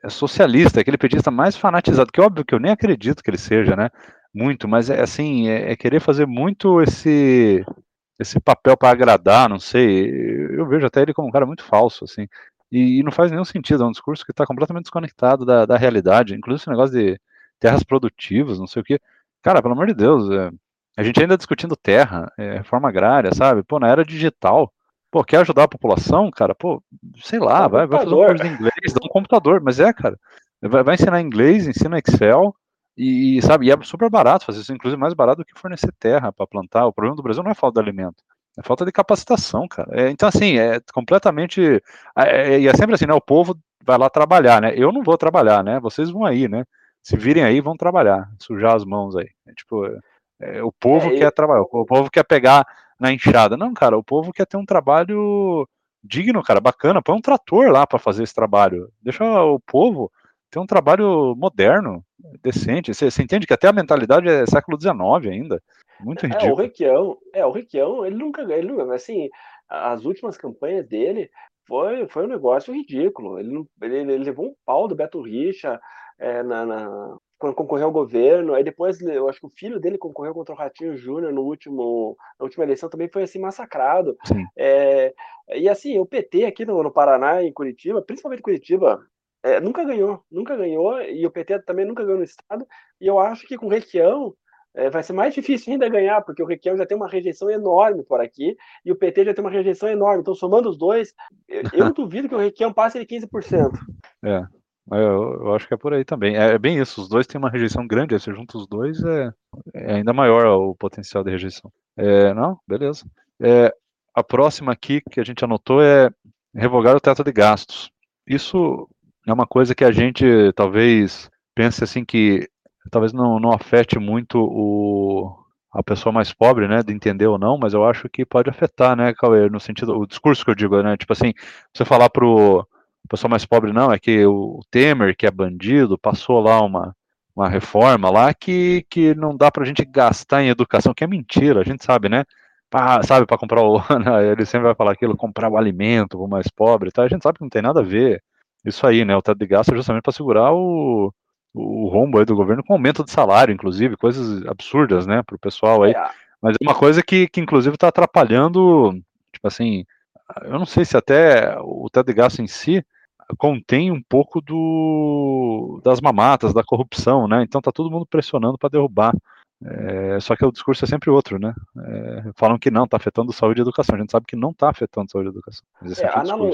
socialista, aquele petista mais fanatizado, que óbvio que eu nem acredito que ele seja, né? Muito, mas é assim, é, é querer fazer muito esse esse papel para agradar, não sei. Eu vejo até ele como um cara muito falso, assim. E, e não faz nenhum sentido, é um discurso que está completamente desconectado da, da realidade. Inclusive esse negócio de terras produtivas, não sei o que. Cara, pelo amor de Deus, é, a gente ainda discutindo terra, é, reforma agrária, sabe? Pô, na era digital, Pô, quer ajudar a população, cara? Pô, sei lá, vai, vai, fazer um curso de inglês, dá um computador, mas é, cara. Vai, vai ensinar inglês, ensina Excel e, sabe, e é super barato fazer isso, inclusive mais barato do que fornecer terra para plantar. O problema do Brasil não é falta de alimento, é falta de capacitação, cara. É, então, assim, é completamente. É, é, e é, é sempre assim, né? O povo vai lá trabalhar, né? Eu não vou trabalhar, né? Vocês vão aí, né? Se virem aí, vão trabalhar, sujar as mãos aí. É, tipo, é, o povo quer trabalhar, o povo quer pegar na enxada. Não, cara, o povo quer ter um trabalho digno, cara, bacana. Põe um trator lá para fazer esse trabalho. Deixa o povo ter um trabalho moderno, decente. Você, você entende que até a mentalidade é século XIX ainda. Muito ridículo. É, o Requião, é, o Requião, ele nunca, ele nunca, assim, as últimas campanhas dele foi, foi um negócio ridículo. Ele, ele, ele levou um pau do Beto Richa é, na, na, quando concorreu ao governo, aí depois eu acho que o filho dele concorreu contra o Ratinho Júnior no último, na última eleição, também foi assim massacrado. É, e assim, o PT aqui no, no Paraná, em Curitiba, principalmente Curitiba, é, nunca ganhou, nunca ganhou, e o PT também nunca ganhou no estado, e eu acho que com o Requião é, vai ser mais difícil ainda ganhar, porque o Requião já tem uma rejeição enorme por aqui, e o PT já tem uma rejeição enorme, então somando os dois, eu, eu *laughs* duvido que o Requião passe de 15%. É, eu, eu, acho que é por aí também. É, é, bem isso, os dois têm uma rejeição grande, você junta os dois, é, é ainda maior o potencial de rejeição. É, não, beleza. É, a próxima aqui que a gente anotou é revogar o teto de gastos. Isso é uma coisa que a gente talvez pense assim que talvez não, não afete muito o, a pessoa mais pobre, né, de entender ou não, mas eu acho que pode afetar, né, Cauê, no sentido, o discurso que eu digo, né, tipo assim, você falar pro o pessoal mais pobre não, é que o Temer, que é bandido, passou lá uma, uma reforma lá que, que não dá pra gente gastar em educação, que é mentira, a gente sabe, né? Pra, sabe, para comprar o. *laughs* Ele sempre vai falar aquilo, comprar o alimento o mais pobre, tá? A gente sabe que não tem nada a ver. Isso aí, né? O teto de gasto é justamente para segurar o, o rombo aí do governo com aumento de salário, inclusive, coisas absurdas, né, para o pessoal aí. É. Mas é uma coisa que, que inclusive, está atrapalhando, tipo assim, eu não sei se até o teto de gasto em si contém um pouco do, das mamatas, da corrupção, né? Então tá todo mundo pressionando para derrubar. É, só que o discurso é sempre outro, né? É, falam que não, está afetando saúde e educação. A gente sabe que não está afetando saúde e educação. É, é a, analo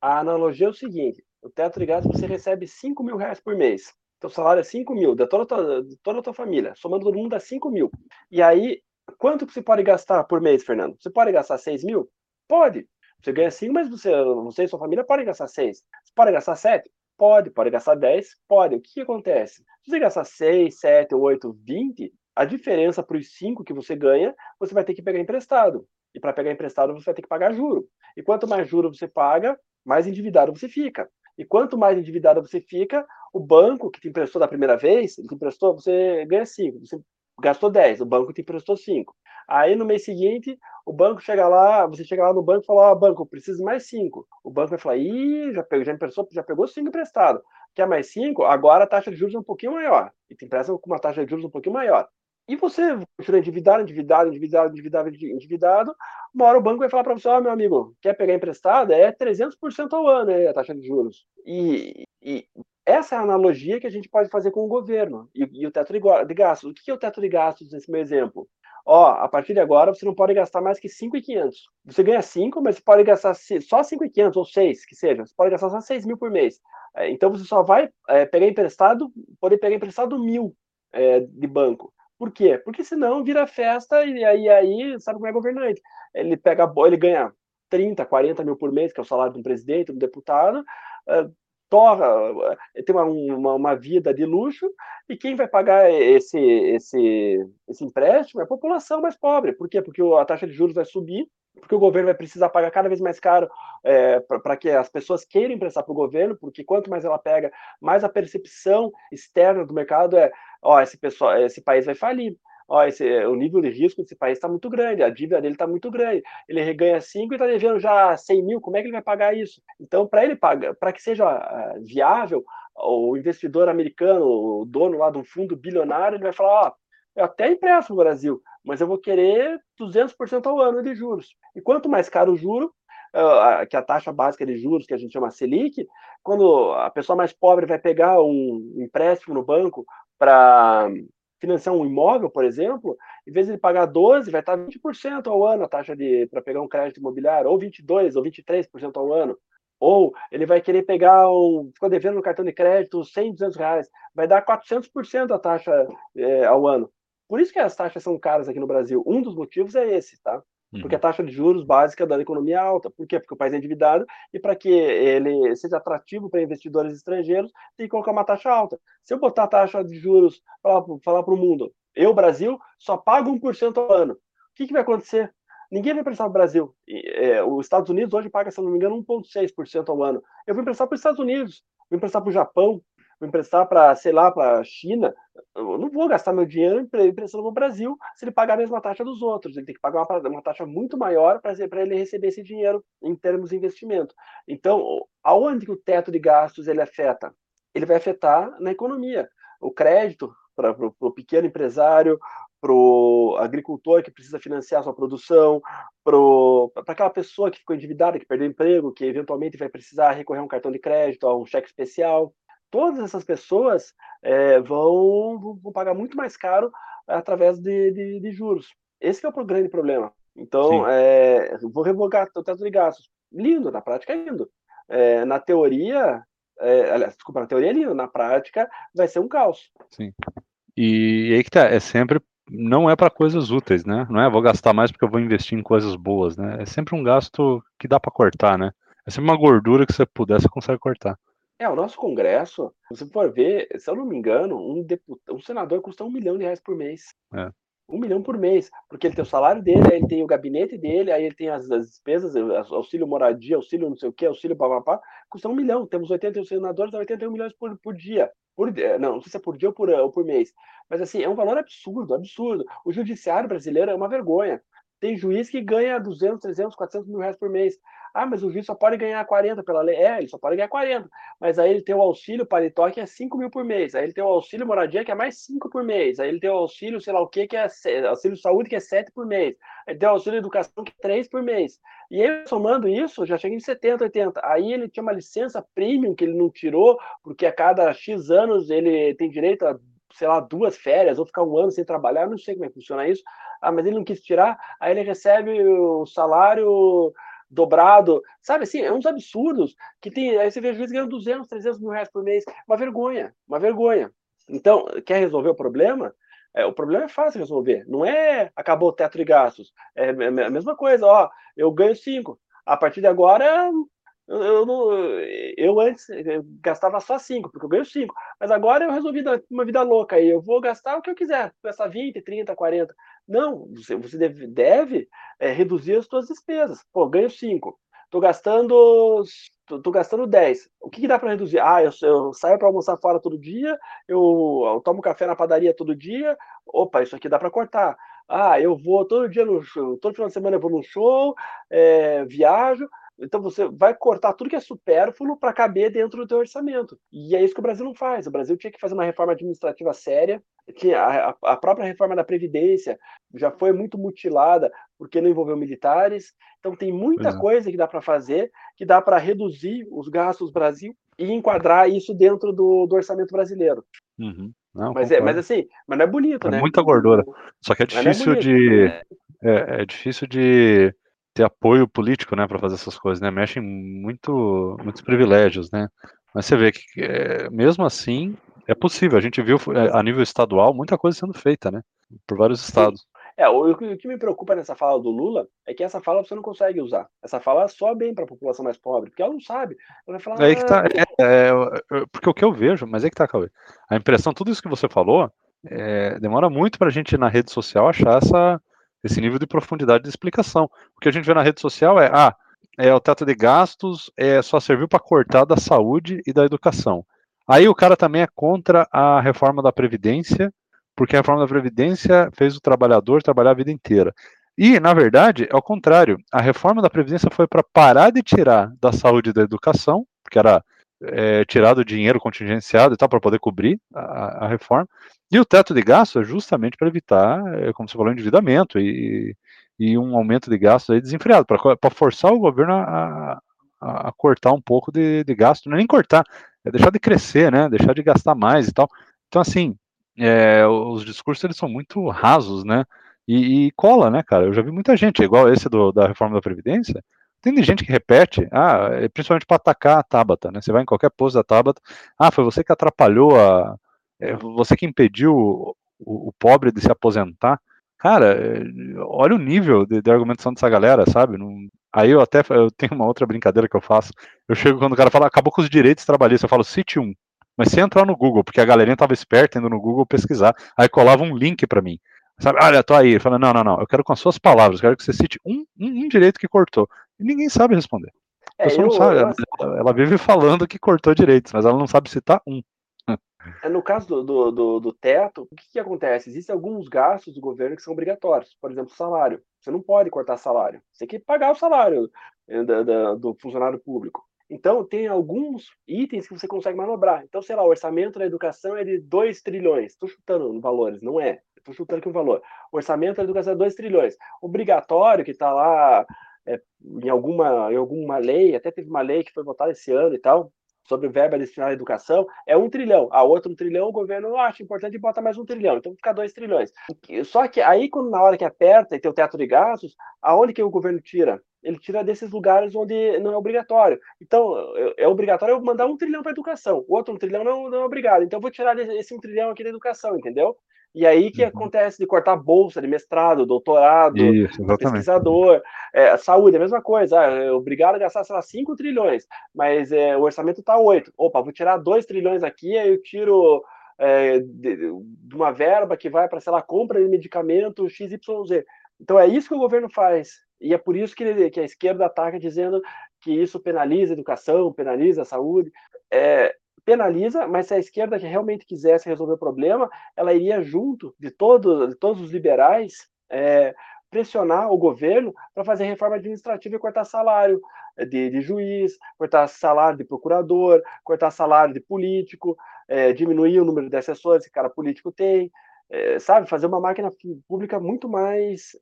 a, analogia é o seguinte: o teto de gastos você recebe 5 mil reais por mês. Teu salário é 5 mil, de toda, a tua, de toda a tua família, somando todo mundo dá 5 mil. E aí, quanto que você pode gastar por mês, Fernando? Você pode gastar 6 mil? Pode. Você ganha 5, mas você, você e sua família podem gastar 6. Você pode gastar 7? Pode. Pode gastar 10? Pode. O que, que acontece? Se você gastar 6, 7, 8, 20, a diferença para os 5 que você ganha, você vai ter que pegar emprestado. E para pegar emprestado, você vai ter que pagar juro. E quanto mais juro você paga, mais endividado você fica. E quanto mais endividado você fica, o banco que te emprestou da primeira vez, ele te emprestou, você ganha 5. Você gastou 10, o banco te emprestou 5. Aí no mês seguinte, o banco chega lá, você chega lá no banco e fala, ó, oh, banco, preciso mais cinco. O banco vai falar, ih, já pegou, já emprestou, já pegou cinco emprestado. Quer mais cinco? Agora a taxa de juros é um pouquinho maior. E te empresta com uma taxa de juros um pouquinho maior. E você continua endividado, endividado, endividado, endividado, endividado. Uma hora o banco vai falar para você, ó, oh, meu amigo, quer pegar emprestado? É 300% ao ano aí, a taxa de juros. E, e, essa é a analogia que a gente pode fazer com o governo e, e o teto de gastos. O que é o teto de gastos nesse meu exemplo? ó, a partir de agora você não pode gastar mais que 5,500. Você ganha 5, mas você pode gastar só 5,500 ou 6, que seja. Você pode gastar só 6 mil por mês. É, então você só vai é, pegar emprestado, poder pegar emprestado mil é, de banco. Por quê? Porque senão vira festa e aí, aí sabe como é governante? Ele pega, ele ganha 30, 40 mil por mês, que é o salário de um presidente, de um deputado, torra, tem uma, uma, uma, vida de luxo, e quem vai pagar esse, esse, esse empréstimo é a população mais pobre. Por quê? Porque a taxa de juros vai subir, porque o governo vai precisar pagar cada vez mais caro é, para que as pessoas queiram emprestar para o governo, porque quanto mais ela pega, mais a percepção externa do mercado é, ó, esse, pessoal, esse país vai falir ó, esse, o nível de risco desse país está muito grande, a dívida dele está muito grande, ele reganha 5 e está devendo já 100 mil, como é que ele vai pagar isso? Então, para ele pagar, para que seja uh, viável, o investidor americano, o dono lá do fundo bilionário, ele vai falar, ó, eu até empresto no Brasil, mas eu vou querer 200% ao ano de juros. E quanto mais caro o juro, uh, que a taxa básica de juros, que a gente chama Selic, quando a pessoa mais pobre vai pegar um empréstimo no banco para financiar um imóvel, por exemplo, em vez de ele pagar 12, vai estar 20% ao ano a taxa de para pegar um crédito imobiliário, ou 22 ou 23% ao ano. Ou ele vai querer pegar um, ficou devendo no cartão de crédito 100, 200 reais, vai dar 400% a taxa é, ao ano. Por isso que as taxas são caras aqui no Brasil. Um dos motivos é esse, tá? Porque a uhum. taxa de juros básica da economia é alta. Por quê? Porque o país é endividado e para que ele seja atrativo para investidores estrangeiros, tem que colocar uma taxa alta. Se eu botar a taxa de juros, falar para o mundo, eu, Brasil, só pago 1% ao ano. O que, que vai acontecer? Ninguém vai emprestar para o Brasil. É, os Estados Unidos hoje paga, se não me engano, 1,6% ao ano. Eu vou emprestar para os Estados Unidos, vou emprestar para o Japão, vou emprestar para, sei lá, para a China, eu não vou gastar meu dinheiro emprestando no Brasil se ele pagar a mesma taxa dos outros. Ele tem que pagar uma, uma taxa muito maior para ele receber esse dinheiro em termos de investimento. Então, aonde que o teto de gastos ele afeta? Ele vai afetar na economia. O crédito para o pequeno empresário, para o agricultor que precisa financiar sua produção, para aquela pessoa que ficou endividada, que perdeu emprego, que eventualmente vai precisar recorrer a um cartão de crédito, a um cheque especial todas essas pessoas é, vão, vão pagar muito mais caro através de, de, de juros. Esse é o grande problema. Então, é, vou revogar o teto de gastos. Lindo, na prática é lindo. É, na teoria, é, aliás, desculpa, na teoria é lindo, na prática vai ser um caos. Sim. E, e aí que tá, é sempre, não é para coisas úteis, né? Não é vou gastar mais porque eu vou investir em coisas boas, né? É sempre um gasto que dá para cortar, né? É sempre uma gordura que você puder, você consegue cortar. É, o nosso Congresso, se for ver, se eu não me engano, um, deputado, um senador custa um milhão de reais por mês. É. Um milhão por mês, porque ele tem o salário dele, aí ele tem o gabinete dele, aí ele tem as, as despesas, auxílio moradia, auxílio não sei o que, auxílio papapá, custa um milhão. Temos 81 senadores, 81 milhões por, por dia. Por, não, não sei se é por dia ou por, ou por mês. Mas assim, é um valor absurdo, absurdo. O judiciário brasileiro é uma vergonha. Tem juiz que ganha 200, 300, 400 mil reais por mês. Ah, mas o juiz só pode ganhar 40 pela lei. É, ele só pode ganhar 40. Mas aí ele tem o auxílio paletó, que é 5 mil por mês. Aí ele tem o auxílio moradia, que é mais 5 por mês. Aí ele tem o auxílio, sei lá o que, que é auxílio saúde, que é 7 por mês. Aí tem o auxílio educação, que é 3 por mês. E aí, somando isso, já chega em 70, 80. Aí ele tinha uma licença premium que ele não tirou, porque a cada X anos ele tem direito a sei lá, duas férias, ou ficar um ano sem trabalhar, não sei como é que funciona isso. Ah, mas ele não quis tirar, aí ele recebe o salário dobrado, sabe assim, é uns absurdos que tem, aí você vê juiz ganhando 200, 300 mil reais por mês, uma vergonha, uma vergonha. Então, quer resolver o problema? É, o problema é fácil resolver, não é acabou o teto de gastos, é, é a mesma coisa, ó, eu ganho 5, a partir de agora eu, eu, não, eu antes eu gastava só 5, porque eu ganho 5. Mas agora eu resolvi dar uma vida louca aí. Eu vou gastar o que eu quiser, gastar 20, 30, 40. Não, você, você deve, deve é, reduzir as suas despesas. Pô, ganho 5. Tô gastando, tô, tô, gastando 10. O que, que dá para reduzir? Ah, eu, eu saio para almoçar fora todo dia, eu, eu, tomo café na padaria todo dia. Opa, isso aqui dá para cortar. Ah, eu vou todo dia no show, todo final de semana eu vou num show, é, viajo. Então você vai cortar tudo que é supérfluo para caber dentro do teu orçamento. E é isso que o Brasil não faz. O Brasil tinha que fazer uma reforma administrativa séria. Que a, a própria reforma da Previdência já foi muito mutilada porque não envolveu militares. Então tem muita é. coisa que dá para fazer, que dá para reduzir os gastos do Brasil e enquadrar isso dentro do, do orçamento brasileiro. Uhum. Não, mas, é, mas assim, mas não é bonito, é né? Muita gordura. Só que é, é difícil é de. É, é, difícil de ter apoio político, né, para fazer essas coisas, né? Mexem muito, muitos privilégios, né? Mas você vê que é, mesmo assim é possível. A gente viu é, a nível estadual muita coisa sendo feita, né? por vários estados. É, o, que me preocupa nessa fala do Lula é que essa fala você não consegue usar. Essa fala só bem para a população mais pobre, porque ela não sabe. Ela vai falar. É que tá, ah, é, é, é, porque o que eu vejo, mas é que tá, Cauê. A impressão, tudo isso que você falou, é, demora muito para a gente na rede social achar essa, esse nível de profundidade de explicação. O que a gente vê na rede social é, ah, é o teto de gastos é só serviu para cortar da saúde e da educação. Aí o cara também é contra a reforma da previdência porque a reforma da Previdência fez o trabalhador trabalhar a vida inteira. E, na verdade, é o contrário. A reforma da Previdência foi para parar de tirar da saúde e da educação, porque era é, tirado dinheiro contingenciado e tal, para poder cobrir a, a, reforma. E o teto de gasto é justamente para evitar, é, como você falou, endividamento e, e um aumento de gastos aí desenfreado, para forçar o governo a, a, a, cortar um pouco de, de gasto. Não é nem cortar, é deixar de crescer, né? Deixar de gastar mais e tal. Então, assim, é, os discursos eles são muito rasos, né? E, e, cola, né, cara? Eu já vi muita gente, igual esse do, da reforma da Previdência, tem gente que repete, ah, é principalmente para atacar a Tabata, né? Você vai em qualquer posto da Tabata, ah, foi você que atrapalhou a. É, você que impediu o, o, o, pobre de se aposentar. Cara, é, olha o nível de, de argumentação dessa galera, sabe? Não, aí eu até eu tenho uma outra brincadeira que eu faço. Eu chego quando o cara fala, acabou com os direitos trabalhistas, eu falo, cite um. Mas se entrar no Google, porque a galerinha tava esperta indo no Google pesquisar, aí colava um link para mim. Sabe, olha, tô aí. Fala, não, não, não, eu quero com as suas palavras, eu quero que você cite um, um, um direito que cortou. E ninguém sabe responder. A é, pessoa eu, não sabe, eu, ela, ela, vive falando que cortou direitos, mas ela não sabe citar um. É, no caso do, do, do, do teto, o que, que, acontece? Existem alguns gastos do governo que são obrigatórios. Por exemplo, salário. Você não pode cortar salário. Você tem que pagar o salário eh, da, da, do funcionário público. Então, tem alguns itens que você consegue manobrar. Então, sei lá, o orçamento da educação é de 2 trilhões. Estou chutando valores, não é. Estou chutando aqui um valor. O orçamento da educação é 2 trilhões. Obrigatório, que está lá é, em, alguma, em alguma lei, até teve uma lei que foi votada esse ano e tal, sobre verba destinada à educação, é um trilhão. A outra um trilhão, o governo acha importante e bota mais um trilhão. Então fica dois trilhões. Só que aí, quando na hora que aperta e tem o teto de gastos, aonde que o governo tira? ele tira desses lugares onde não é obrigatório. Então, é, é obrigatório eu mandar um trilhão para educação, o outro um trilhão não, não é obrigado. Então, eu vou tirar esse um trilhão aqui da educação, entendeu? E aí que uhum. acontece de cortar bolsa de mestrado, doutorado, Isso, pesquisador, é, saúde, a mesma coisa. Ah, é obrigado a gastar, sei lá, 5 trilhões, mas é, o orçamento está 8. Opa, vou tirar 2 trilhões aqui, aí eu tiro é, de, de, uma verba que vai para, sei lá, compra de medicamento XYZ. Então é isso que o governo faz. E é por isso que, ele, que a esquerda ataca dizendo que isso penaliza a educação, penaliza a saúde. É, penaliza, mas se a esquerda realmente quisesse resolver o problema, ela iria junto de, todo, de todos os liberais é, pressionar o governo para fazer reforma administrativa e cortar salário de, de, juiz, cortar salário de procurador, cortar salário de político, é, diminuir o número de assessores que cada político tem, é, sabe, fazer uma máquina pública muito mais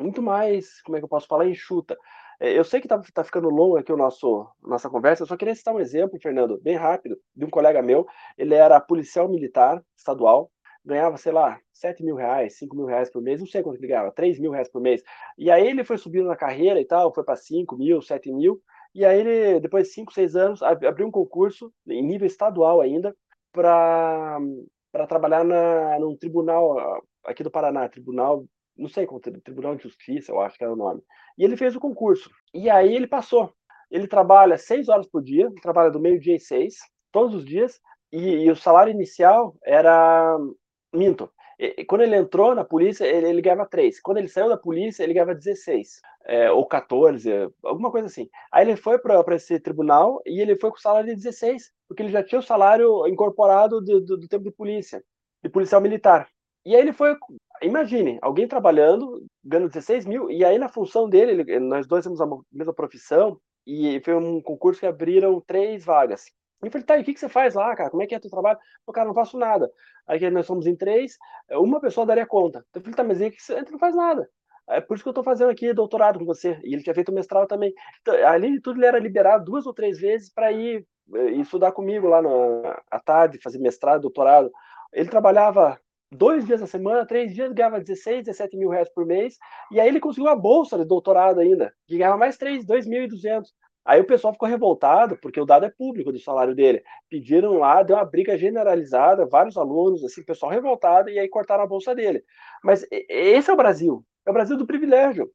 muito mais, como é que eu posso falar, enxuta. É, eu sei que está tá ficando longo aqui o nosso nossa conversa, eu só queria citar um exemplo, Fernando, bem rápido, de um colega meu. Ele era policial militar estadual, ganhava, sei lá, 7 mil reais, 5 mil reais por mês, não sei quanto ele ganhava, 3 mil reais por mês. E aí ele foi subindo na carreira e tal, foi para 5 mil, 7 mil, e aí ele, depois de 5, 6 anos, abriu um concurso, em nível estadual ainda, para trabalhar na, num tribunal aqui do Paraná, Tribunal não sei Tribunal de Justiça, eu acho que era o nome. E ele fez o concurso. E aí ele passou. Ele trabalha seis horas por dia, trabalha do meio-dia e seis, todos os dias, e, e, o salário inicial era. Minto. E, quando ele entrou na polícia, ele, ele ganhava três. Quando ele saiu da polícia, ele ganhava 16, é, ou 14, alguma coisa assim. Aí ele foi para esse tribunal e ele foi com o salário de 16, porque ele já tinha o salário incorporado do, do, do tempo de polícia, de policial militar. E aí ele foi imagine, alguém trabalhando, ganhando 16 mil, e aí na função dele, ele, nós dois temos a mesma profissão, e foi um concurso que abriram três vagas. E eu falei, tá, e o que, que você faz lá, cara? Como é que é teu trabalho? O cara, não faço nada. Aí nós somos em três, uma pessoa daria conta. Eu falei, tá, mas aí você não faz nada. É por isso que eu estou fazendo aqui doutorado com você. E ele tinha feito mestrado também. Então, além de tudo, ele era liberado duas ou três vezes para ir, ir eh, estudar comigo lá na, à tarde, fazer mestrado, doutorado. Ele trabalhava dois dias na semana, três dias, ganhava 16, 17 mil reais por mês, e aí ele conseguiu a bolsa de doutorado ainda, que ganhava mais 3, 2.200. Aí o pessoal ficou revoltado, porque o dado é público do salário dele. Pediram lá, deu uma briga generalizada, vários alunos, assim, pessoal revoltado, e aí cortaram a bolsa dele. Mas esse é o Brasil, é o Brasil do privilégio.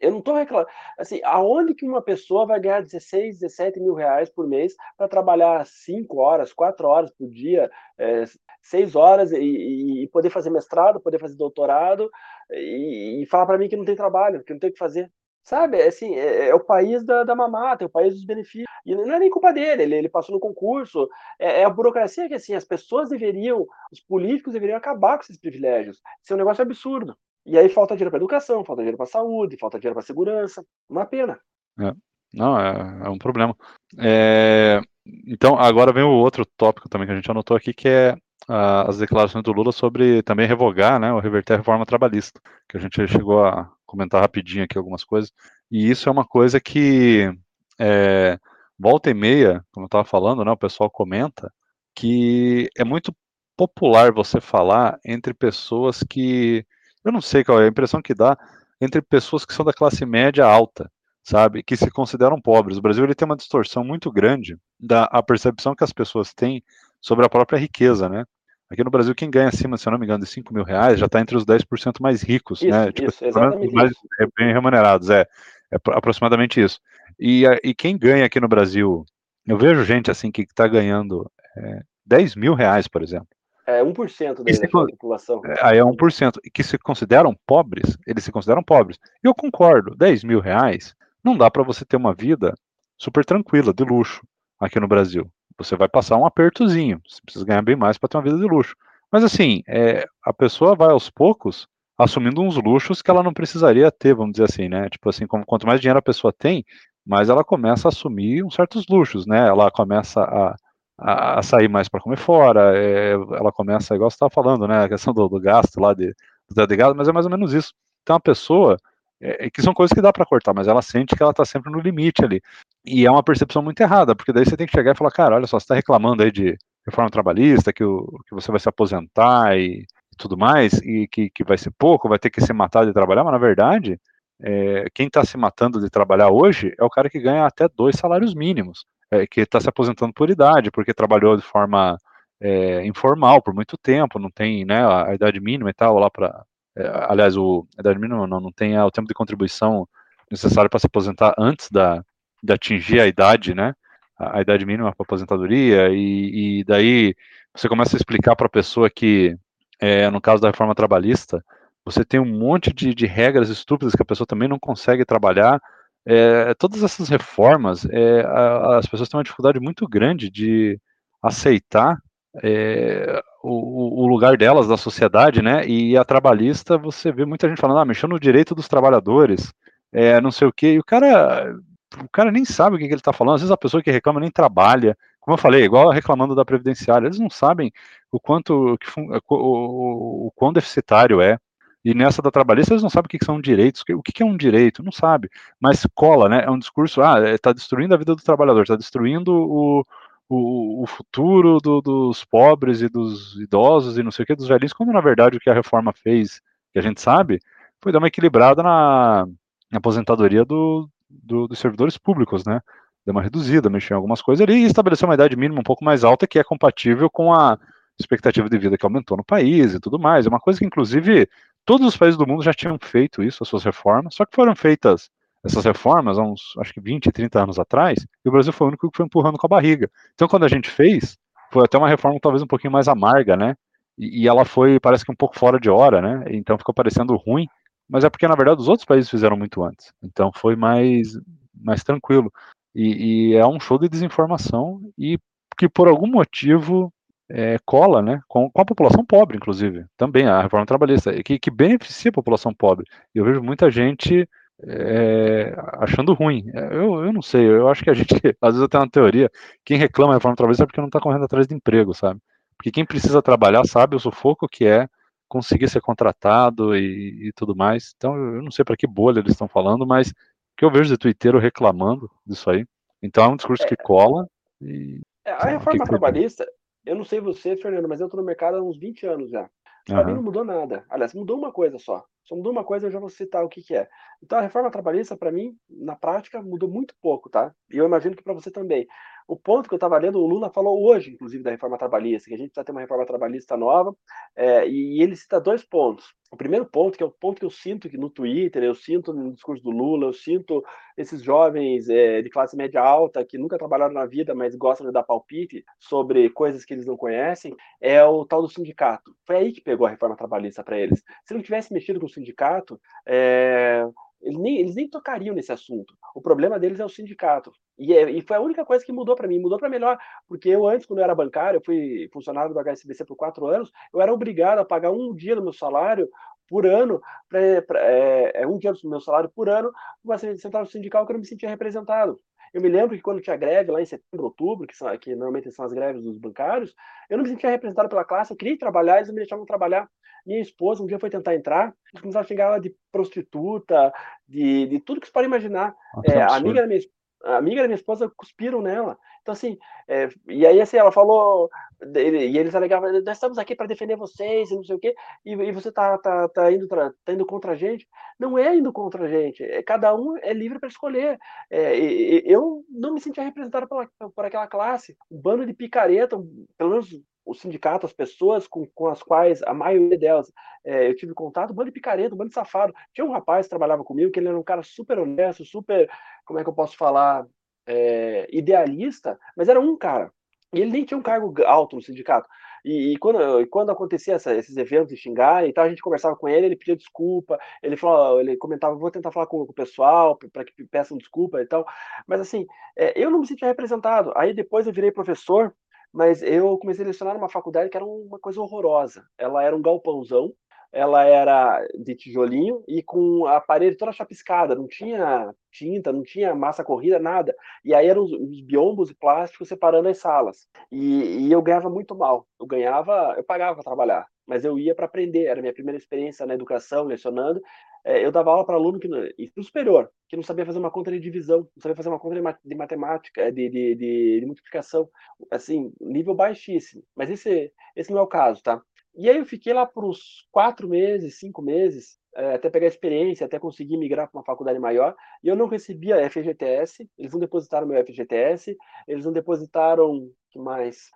Eu não estou reclamando. Assim, aonde que uma pessoa vai ganhar 16, 17 mil reais por mês para trabalhar 5 horas, 4 horas por dia, é, 6 horas e, e, poder fazer mestrado, poder fazer doutorado e, e falar para mim que não tem trabalho, que não tem o que fazer? Sabe, é assim, é, é, o país da, da mamata, é o país dos benefícios. E não é nem culpa dele, ele, ele passou no concurso. É, é, a burocracia que, assim, as pessoas deveriam, os políticos deveriam acabar com esses privilégios. Isso é um negócio absurdo. E aí falta dinheiro para educação, falta dinheiro para saúde, falta dinheiro para segurança. Uma pena. É. Não, é, é, um problema. É, então, agora vem o outro tópico também que a gente anotou aqui, que é as declarações do Lula sobre também revogar, né, ou reverter a reforma trabalhista, que a gente chegou a comentar rapidinho aqui algumas coisas. E isso é uma coisa que é, volta e meia, como eu estava falando, né, o pessoal comenta que é muito popular você falar entre pessoas que eu não sei qual é a impressão que dá entre pessoas que são da classe média alta, sabe, que se consideram pobres. O Brasil ele tem uma distorção muito grande da a percepção que as pessoas têm sobre a própria riqueza, né? Aqui no Brasil, quem ganha acima, se eu não me engano, de 5 mil reais já está entre os 10% mais ricos, isso, né? Tipo, isso, exatamente mais isso. bem remunerados, é, é aproximadamente isso. E, e quem ganha aqui no Brasil, eu vejo gente assim que está ganhando é, 10 mil reais, por exemplo. É 1% da, se, da população. É, aí é 1%. Que se consideram pobres, eles se consideram pobres. E eu concordo, 10 mil reais não dá para você ter uma vida super tranquila, de luxo, aqui no Brasil. Você vai passar um apertozinho, você precisa ganhar bem mais para ter uma vida de luxo. Mas assim, é, a pessoa vai aos poucos assumindo uns luxos que ela não precisaria ter, vamos dizer assim, né? Tipo assim, como, quanto mais dinheiro a pessoa tem, mais ela começa a assumir uns certos luxos, né? Ela começa a a, sair mais para comer fora, é, ela começa, igual você estava falando, né, a questão do, do gasto lá de, do de gado, mas é mais ou menos isso. Então, a pessoa, é, é que são coisas que dá para cortar, mas ela sente que ela está sempre no limite ali. E é uma percepção muito errada, porque daí você tem que chegar e falar, cara, olha só, você está reclamando aí de reforma trabalhista, que, o, que você vai se aposentar e, e tudo mais, e que, que vai ser pouco, vai ter que se matar de trabalhar, mas na verdade, é, quem está se matando de trabalhar hoje é o cara que ganha até dois salários mínimos é, que está se aposentando por idade, porque trabalhou de forma é, informal por muito tempo, não tem né, a, idade mínima e tal lá para. É, aliás, o, a idade mínima não, não tem o tempo de contribuição necessário para se aposentar antes da, de atingir a idade, né? A, a idade mínima para aposentadoria, e, e, daí você começa a explicar para a pessoa que, é, no caso da reforma trabalhista, você tem um monte de, de regras estúpidas que a pessoa também não consegue trabalhar é, todas essas reformas, é, a, as pessoas têm uma dificuldade muito grande de aceitar é, o, o, lugar delas da sociedade, né? E a trabalhista, você vê muita gente falando, ah, mexendo no direito dos trabalhadores, é, não sei o quê, e o cara, o cara nem sabe o que, que ele está falando, às vezes a pessoa que reclama nem trabalha, como eu falei, igual reclamando da previdenciária, eles não sabem o quanto, o, o, o quão deficitário é, e nessa da trabalhista eles não sabem o que são direitos, o que é um direito, não sabe. Mas cola, né? É um discurso, ah, está é, destruindo a vida do trabalhador, está destruindo o, o, o futuro do, dos pobres e dos idosos e não sei o que, dos velhinhos, quando na verdade o que a reforma fez, que a gente sabe, foi dar uma equilibrada na, na aposentadoria do, do, dos servidores públicos, né? Deu uma reduzida, mexeu em algumas coisas ali e estabeleceu uma idade mínima um pouco mais alta que é compatível com a expectativa de vida que aumentou no país e tudo mais. É uma coisa que, inclusive, todos os países do mundo já tinham feito isso, as suas reformas, só que foram feitas essas reformas há uns, acho que 20, 30 anos atrás, e o Brasil foi o único que foi empurrando com a barriga. Então, quando a gente fez, foi até uma reforma talvez um pouquinho mais amarga, né? E, e ela foi, parece que um pouco fora de hora, né? Então ficou parecendo ruim, mas é porque, na verdade, os outros países fizeram muito antes. Então foi mais, mais tranquilo. E, e é um show de desinformação e que, por algum motivo, é, cola né, com, com, a população pobre, inclusive, também, a reforma trabalhista, que, que beneficia a população pobre. Eu vejo muita gente é, achando ruim. Eu, eu não sei, eu acho que a gente, *laughs* às vezes tenho uma teoria, quem reclama da reforma trabalhista é porque não está correndo atrás de emprego, sabe? Porque quem precisa trabalhar sabe o sufoco que é conseguir ser contratado e, e tudo mais. Então, eu não sei para que bolha eles estão falando, mas que eu vejo de Twitter reclamando disso aí. Então, é um discurso que cola. E, é, a reforma trabalhista, eu não sei você, Fernando, mas eu estou no mercado há uns 20 anos já. Uhum. Para mim não mudou nada. Aliás, mudou uma coisa só. Só mudou uma coisa, eu já vou citar o que, que é. Então, a reforma trabalhista, para mim, na prática, mudou muito pouco, tá? E eu imagino que para você também. O ponto que eu estava lendo, o Lula falou hoje, inclusive, da reforma trabalhista, que a gente precisa ter uma reforma trabalhista nova, é, e ele cita dois pontos. O primeiro ponto, que é o ponto que eu sinto que no Twitter, eu sinto no discurso do Lula, eu sinto esses jovens é, de classe média alta que nunca trabalharam na vida, mas gostam de dar palpite sobre coisas que eles não conhecem, é o tal do sindicato. Foi aí que pegou a reforma trabalhista para eles. Se não tivesse mexido com o sindicato, é, eles nem, eles nem tocariam nesse assunto. O problema deles é o sindicato. E, é, e foi a única coisa que mudou para mim. Mudou para melhor, porque eu antes, quando eu era bancário, eu fui funcionário do HSBC por quatro anos, eu era obrigado a pagar um dia do meu salário por ano, pra, pra, é, é, um dia do meu salário por ano, uma central sindical que eu não me sentia representado. Eu me lembro que quando tinha greve lá em setembro, outubro, que, são, que normalmente são as greves dos bancários, eu não me sentia representado pela classe, eu queria trabalhar, eles não me deixavam trabalhar. Minha esposa um dia foi tentar entrar, eles começaram a xingar ela de prostituta, de, de tudo que você pode imaginar. É, a amiga da minha a amiga da minha esposa cuspiram nela. Então, assim, é, e aí, assim, ela falou, e eles alegavam, nós estamos aqui para defender vocês, e não sei o quê, e, e você tá, tá, tá, indo tá indo contra a gente. Não é indo contra a gente, é, cada um é livre para escolher. É, eu não me sentia representado pela, por aquela classe, um bando de picareta, pelo menos o sindicato, as pessoas com, com as quais, a maioria delas, é, eu tive contato, bando de picareta, bando de safado. Tinha um rapaz que trabalhava comigo, que ele era um cara super honesto, super, como é que eu posso falar, é, idealista, mas era um cara. E ele nem tinha um cargo alto no sindicato. E, e quando, quando acontecia essa, esses eventos de xingar e tal, a gente conversava com ele, ele pedia desculpa, ele falou, ele comentava, vou tentar falar com, com o pessoal para que peçam desculpa e tal. Mas assim, é, eu não me sentia representado. Aí depois eu virei professor mas eu comecei a lecionar numa faculdade que era uma coisa horrorosa. Ela era um galpãozão, ela era de tijolinho e com a parede toda chapiscada, não tinha tinta, não tinha massa corrida, nada. E aí eram os, os biombos e plásticos separando as salas. E, e, eu ganhava muito mal. Eu ganhava, eu pagava para trabalhar, mas eu ia para aprender. Era minha primeira experiência na educação, lecionando. É, eu dava aula para aluno que, no superior, que não sabia fazer uma conta de divisão, não sabia fazer uma conta de, de matemática, de, de, de, de multiplicação, assim, nível baixíssimo. Mas esse, esse não é o caso, tá? E aí eu fiquei lá por uns quatro meses, cinco meses, é, até pegar experiência, até conseguir migrar para uma faculdade maior, e eu não recebia FGTS, eles não depositaram meu FGTS, eles não depositaram mais?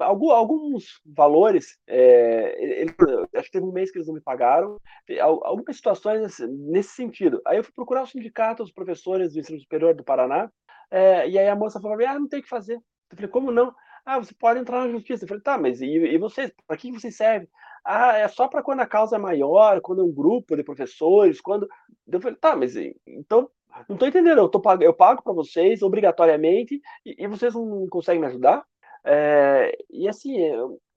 Alguns valores, é, acho que teve um mês que eles não me pagaram, algumas situações nesse sentido. Aí eu fui procurar o sindicato dos professores do ensino superior do Paraná, é, e aí a moça falou: ah, não tem o que fazer. Eu falei: como não? Ah, você pode entrar na justiça. Eu falei, tá, mas e, e vocês? Para que vocês servem? Ah, é só para quando a causa é maior, quando é um grupo de professores, quando. Eu falei, tá, mas então. Não estou entendendo, eu, tô, eu pago para vocês obrigatoriamente e, e, vocês não conseguem me ajudar? É, e assim,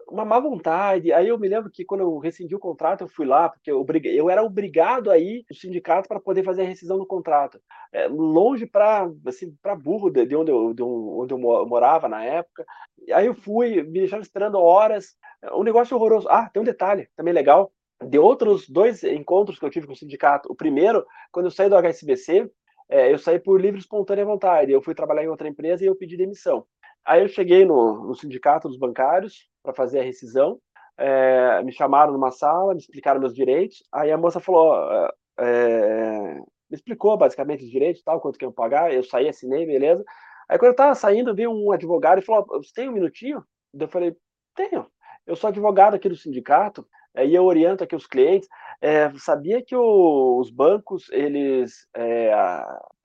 uma má vontade. Aí eu me lembro que quando eu rescindi o contrato, eu fui lá, porque eu, eu era obrigado a ir no sindicato para poder fazer a rescisão do contrato. É, longe para assim, burro de, de, onde, eu, de onde eu morava na época. Aí eu fui, me deixaram esperando horas. Um negócio horroroso. Ah, tem um detalhe também legal. De outros dois encontros que eu tive com o sindicato. O primeiro, quando eu saí do HSBC, é, eu saí por livre e espontânea vontade. Eu fui trabalhar em outra empresa e eu pedi demissão. Aí eu cheguei no, no sindicato dos bancários para fazer a rescisão. É, me chamaram numa sala, me explicaram meus direitos. Aí a moça falou, é, me explicou basicamente os direitos, tal, quanto que eu pagar. Eu saí, assinei, beleza. Aí quando eu estava saindo, veio um advogado e falou: "Você tem um minutinho?" Eu falei: "Tenho. Eu sou advogado aqui do sindicato e eu oriento aqui os clientes. É, sabia que o, os bancos, eles é,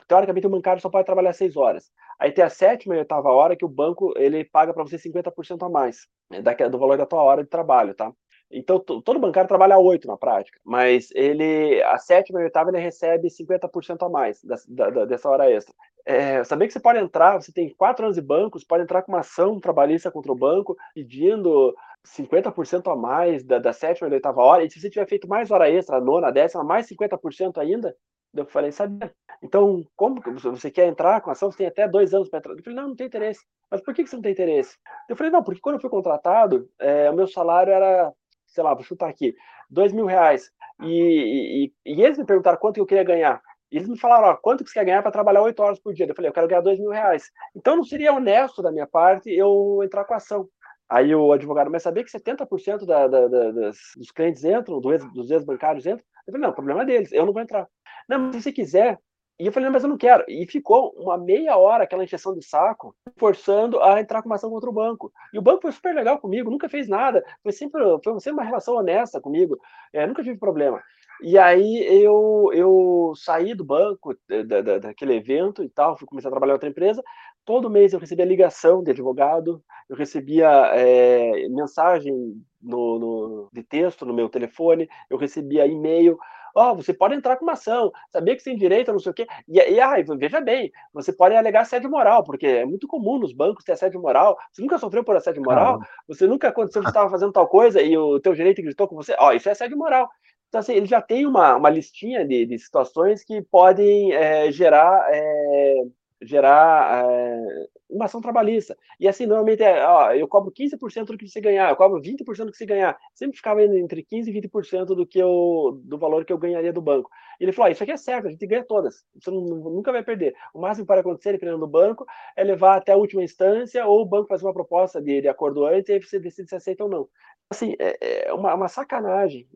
teoricamente o bancário só pode trabalhar seis horas. Aí tem a sétima e oitava hora que o banco ele paga para você 50% a mais né, do valor da tua hora de trabalho, tá? Então, todo bancário trabalha oito na prática, mas ele, a sétima e a oitava, ele recebe 50% a mais dessa, da, dessa hora extra. É, saber que você pode entrar, você tem quatro anos de banco, você pode entrar com uma ação trabalhista contra o banco, pedindo 50% a mais da, da sétima e da oitava hora, e se você tiver feito mais hora extra, a nona, a décima, mais 50% ainda, eu falei, sabia. Então, como que você quer entrar com ação? Você tem até dois anos para entrar. Eu falei, não, não tem interesse. Mas por que você não tem interesse? Eu falei, não, porque quando eu fui contratado, é, o meu salário era, sei lá, vou chutar aqui, dois mil reais. E, e, e, eles me perguntaram quanto eu queria ganhar. E eles me falaram, ó, quanto que você quer ganhar para trabalhar oito horas por dia? Eu falei, eu quero ganhar dois mil reais. Então, não seria honesto da minha parte eu entrar com ação. Aí o advogado, mas sabia que 70% da, da, da, das, dos clientes entram, dos ex-bancários entram? Eu falei, não, o problema é deles, eu não vou entrar. Não, mas se você quiser. E eu falei, não, mas eu não quero. E ficou uma meia hora aquela injeção de saco, forçando a entrar com uma ação contra o banco. E o banco foi super legal comigo, nunca fez nada, foi sempre, foi sempre uma relação honesta comigo, é, nunca tive problema. E aí eu, eu saí do banco, da, da, daquele evento e tal, fui começar a trabalhar em outra empresa, todo mês eu recebia ligação de advogado, eu recebia é, mensagem no, no, de texto no meu telefone, eu recebia e-mail. Ó, oh, você pode entrar com uma ação, sabia que você tem direito, não sei o quê. E, e ah, veja bem, você pode alegar assédio moral, porque é muito comum nos bancos ter assédio moral. Você nunca sofreu por assédio moral? Você nunca aconteceu que você *laughs* estava fazendo tal coisa e o teu gerente gritou com você? Ó, oh, isso é assédio moral. Então, assim, ele já tem uma, uma listinha de, de situações que podem é, gerar é, gerar é, uma ação trabalhista. E assim, normalmente é, ó, eu cobro 15% do que você ganhar, eu cobro 20% do que você ganhar. Sempre ficava entre 15% e 20% do, que eu, do valor que eu ganharia do banco. E ele falou: Isso aqui é certo, a gente ganha todas. Você não, nunca vai perder. O máximo pode acontecer, dependendo do banco, é levar até a última instância ou o banco fazer uma proposta de, de acordo antes e aí você decide se aceita ou não. Assim, é, é uma, uma sacanagem.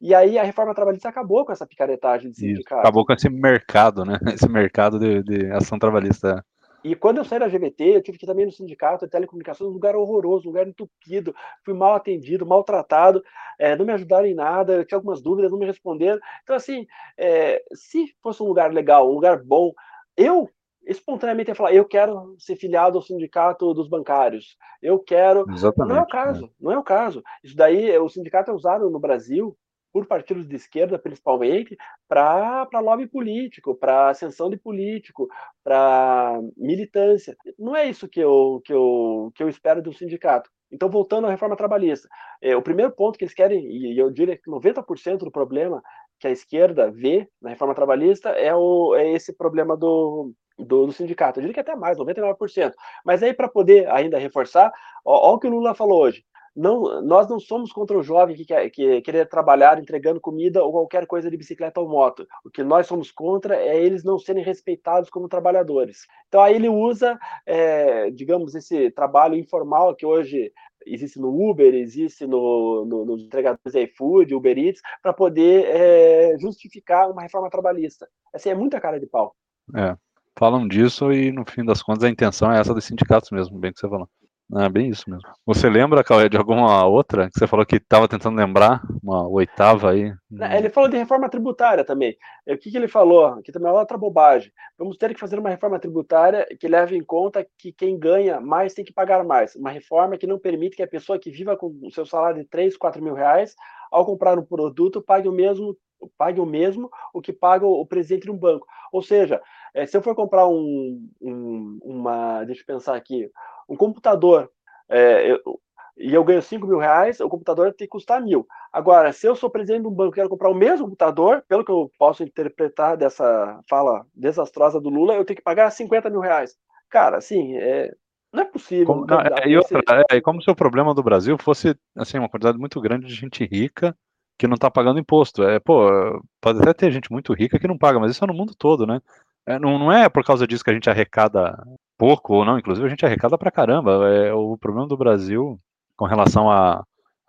E aí a reforma trabalhista acabou com essa picaretagem de sindicato. acabou com esse mercado, né? *laughs* Esse mercado de, de ação trabalhista. E quando eu saí da GBT, eu tive que ir também no sindicato de telecomunicações, um lugar horroroso, um lugar entupido, fui mal atendido, maltratado, é, não me ajudaram em nada, eu tinha algumas dúvidas, não me responderam. Então, assim, é, se fosse um lugar legal, um lugar bom, eu espontaneamente ia falar, eu quero ser filiado ao sindicato dos bancários, eu quero... Exatamente, não é o caso, é. não é o caso. Isso daí, o sindicato é usado no Brasil por partidos de esquerda, principalmente, para lobby político, para ascensão de político, para militância. Não é isso que eu, que, eu, que eu espero de um sindicato. Então, voltando à reforma trabalhista, é, o primeiro ponto que eles querem, e eu diria que 90% do problema que a esquerda vê na reforma trabalhista é, o, é esse problema do, do, do, sindicato. Eu diria que até mais, 99%. Mas aí, para poder ainda reforçar, olha o que o Lula falou hoje não, nós não somos contra o jovem que quer que querer trabalhar entregando comida ou qualquer coisa de bicicleta ou moto. O que nós somos contra é eles não serem respeitados como trabalhadores. Então aí ele usa, é, digamos, esse trabalho informal que hoje existe no Uber, existe no, no, no entregadores iFood, Uber Eats, para poder é, justificar uma reforma trabalhista. Assim, é muita cara de pau. É, falam disso e no fim das contas a intenção é essa dos sindicatos mesmo, bem que você falou. É bem isso mesmo. Você lembra, Cauê, de alguma outra que você falou que estava tentando lembrar? Uma oitava aí? Ele falou de reforma tributária também. O que, que ele falou? Que também é outra bobagem. Vamos ter que fazer uma reforma tributária que leve em conta que quem ganha mais tem que pagar mais. Uma reforma que não permite que a pessoa que viva com o seu salário de 3, 4 mil reais, ao comprar um produto, pague o mesmo pague o mesmo o que paga o presidente de um banco. Ou seja, é, se eu for comprar um, um, uma, deixa eu pensar aqui, um computador, é, eu, e eu ganho 5 mil reais, o computador tem que custar mil. Agora, se eu sou presidente de um banco e quero comprar o mesmo computador, pelo que eu posso interpretar dessa fala desastrosa do Lula, eu tenho que pagar 50 mil reais. Cara, assim, é, não é possível. Como, não, é, e outra, é, como se o problema do Brasil fosse assim, uma quantidade muito grande de gente rica que não está pagando imposto. É, pô, pode até ter gente muito rica que não paga, mas isso é no mundo todo, né? É, não, não é por causa disso que a gente arrecada pouco ou não, inclusive a gente arrecada pra caramba. É, o problema do Brasil com relação à,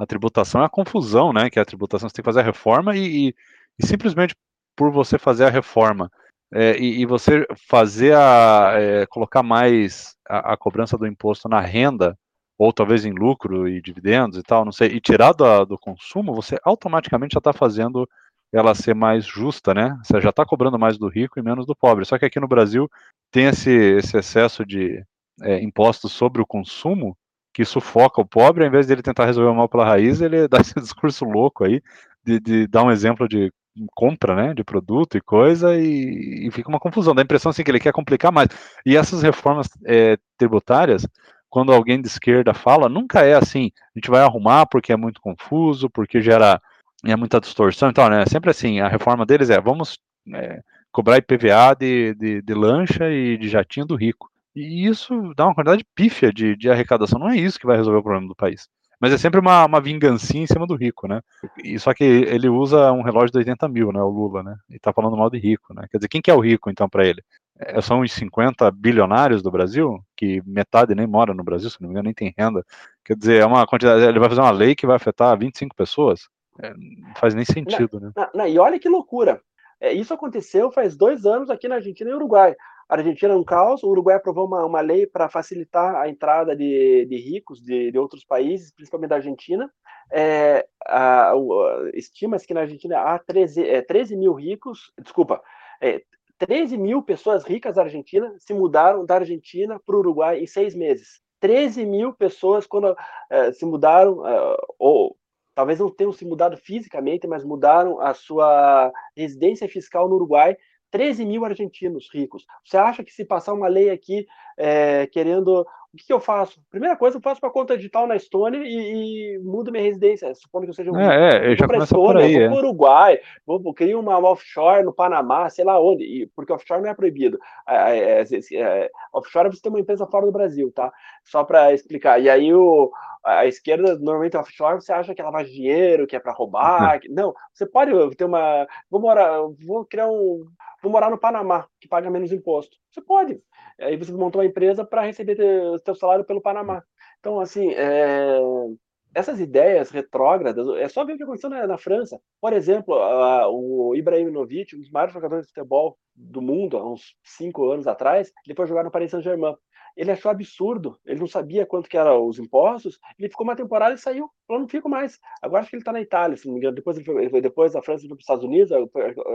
tributação é a confusão, né? Que a tributação você tem que fazer a reforma e, e, e simplesmente por você fazer a reforma é, e, e, você fazer a é, colocar mais a, a, cobrança do imposto na renda ou talvez em lucro e dividendos e tal, não sei, e tirar do, do consumo, você automaticamente já está fazendo ela ser mais justa, né? Você já está cobrando mais do rico e menos do pobre. Só que aqui no Brasil tem esse, esse excesso de é, impostos sobre o consumo que sufoca o pobre, ao invés de ele tentar resolver o mal pela raiz, ele *laughs* dá esse discurso louco aí de, de dar um exemplo de compra, né, de produto e coisa, e, e, fica uma confusão. Dá a impressão assim que ele quer complicar mais. E essas reformas é, tributárias, quando alguém de esquerda fala, nunca é assim. A gente vai arrumar porque é muito confuso, porque gera é muita distorção. Então, né, sempre assim, a reforma deles é, vamos é, cobrar IPVA de, de, de, lancha e de jatinho do rico. E isso dá uma quantidade pífia de, de arrecadação. Não é isso que vai resolver o problema do país. Mas é sempre uma, uma vingancinha em cima do rico, né? E, só que ele usa um relógio de 80 mil, né? O Lula, né? E tá falando mal de rico, né? Quer dizer, quem que é o rico, então, para ele? é, são os 50 bilionários do Brasil, que metade nem mora no Brasil, se não me engano, nem tem renda. Quer dizer, é uma quantidade. Ele vai fazer uma lei que vai afetar 25 pessoas. É, não faz nem sentido, não, né? Não, não, e olha que loucura. É, isso aconteceu faz dois anos aqui na Argentina e Uruguai. A Argentina é um caos, o Uruguai aprovou uma, uma lei para facilitar a entrada de, de ricos de, de, outros países, principalmente da Argentina. É, Estima-se que na Argentina há 13, é, 13 mil ricos, desculpa, é, 13 mil pessoas ricas da Argentina se mudaram da Argentina para o Uruguai em seis meses. 13 mil pessoas quando é, se mudaram, é, ou talvez não tenham se mudado fisicamente, mas mudaram a sua residência fiscal no Uruguai 13 mil argentinos ricos. Você acha que se passar uma lei aqui é, querendo. O que, que, eu faço? Primeira coisa, eu faço para conta digital na Estônia e, e, mudo minha residência. Supondo que eu seja um. É, é eu já para Estônia, aí, vou é. para o Uruguai, vou, vou criar uma offshore no Panamá, sei lá onde, e, porque offshore não é proibido. É, é, offshore você tem uma empresa fora do Brasil, tá? Só para explicar. E aí o, a esquerda, normalmente offshore, você acha que é lavagem de dinheiro, que é para roubar. *laughs* Que... Não, você pode ter uma. Vou morar, vou criar um vou morar no Panamá, que paga menos imposto. Você pode. Aí você montou uma empresa para receber o seu salário pelo Panamá. Então, assim, é... essas ideias retrógradas, é só ver o que aconteceu na, na França. Por exemplo, a, o Ibrahimovic, um dos maiores jogadores de futebol do mundo, há uns cinco anos atrás, ele foi jogar no Paris Saint-Germain ele achou absurdo, ele não sabia quanto que eram os impostos, ele ficou uma temporada e saiu, falou, não fico mais. Agora acho que ele está na Itália, se não me engano, depois, ele foi, depois da França para os Estados Unidos,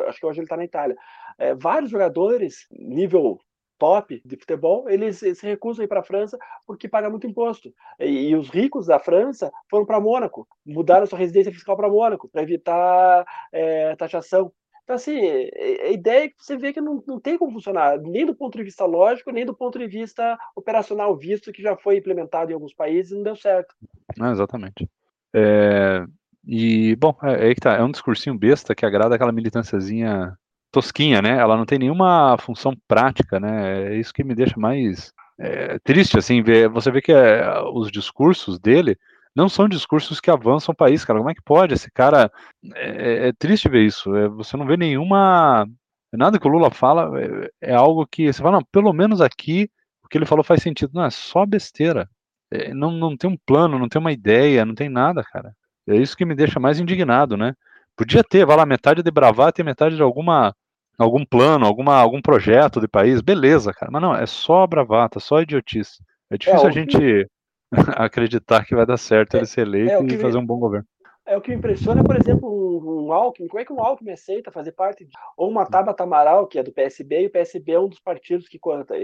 acho que hoje ele está na Itália. É, vários jogadores, nível top de futebol, eles se recusam a ir para a França porque paga muito imposto. E, e, os ricos da França foram para Mônaco, mudaram sua residência fiscal para Mônaco, para evitar é, taxação. Então, assim, a ideia é que você vê que não, não tem como funcionar, nem do ponto de vista lógico, nem do ponto de vista operacional, visto que já foi implementado em alguns países e não deu certo. É, exatamente. É, e, bom, é, é, aí que tá, é um discursinho besta que agrada aquela militânciazinha tosquinha, né? Ela não tem nenhuma função prática, né? É isso que me deixa mais é, triste, assim, ver, você vê que é, os discursos dele não são discursos que avançam o país, cara. Como é que pode? Esse cara. É, é, é triste ver isso. É, você não vê nenhuma. Nada que o Lula fala é, é, algo que você fala, não, pelo menos aqui o que ele falou faz sentido. Não, é só besteira. É, não, não tem um plano, não tem uma ideia, não tem nada, cara. É isso que me deixa mais indignado, né? Podia ter, vai lá, metade de bravata e metade de alguma algum plano, alguma, algum projeto de país, beleza, cara. Mas não, é só bravata, só idiotice. É difícil é, a gente *laughs* acreditar que vai dar certo é, ele ser eleito é, e fazer um bom governo. É o que me impressiona, por exemplo, um, um Alckmin. Como é que um Alckmin aceita fazer parte de, ou uma Tabata Amaral, que é do PSB, e o PSB é um dos partidos que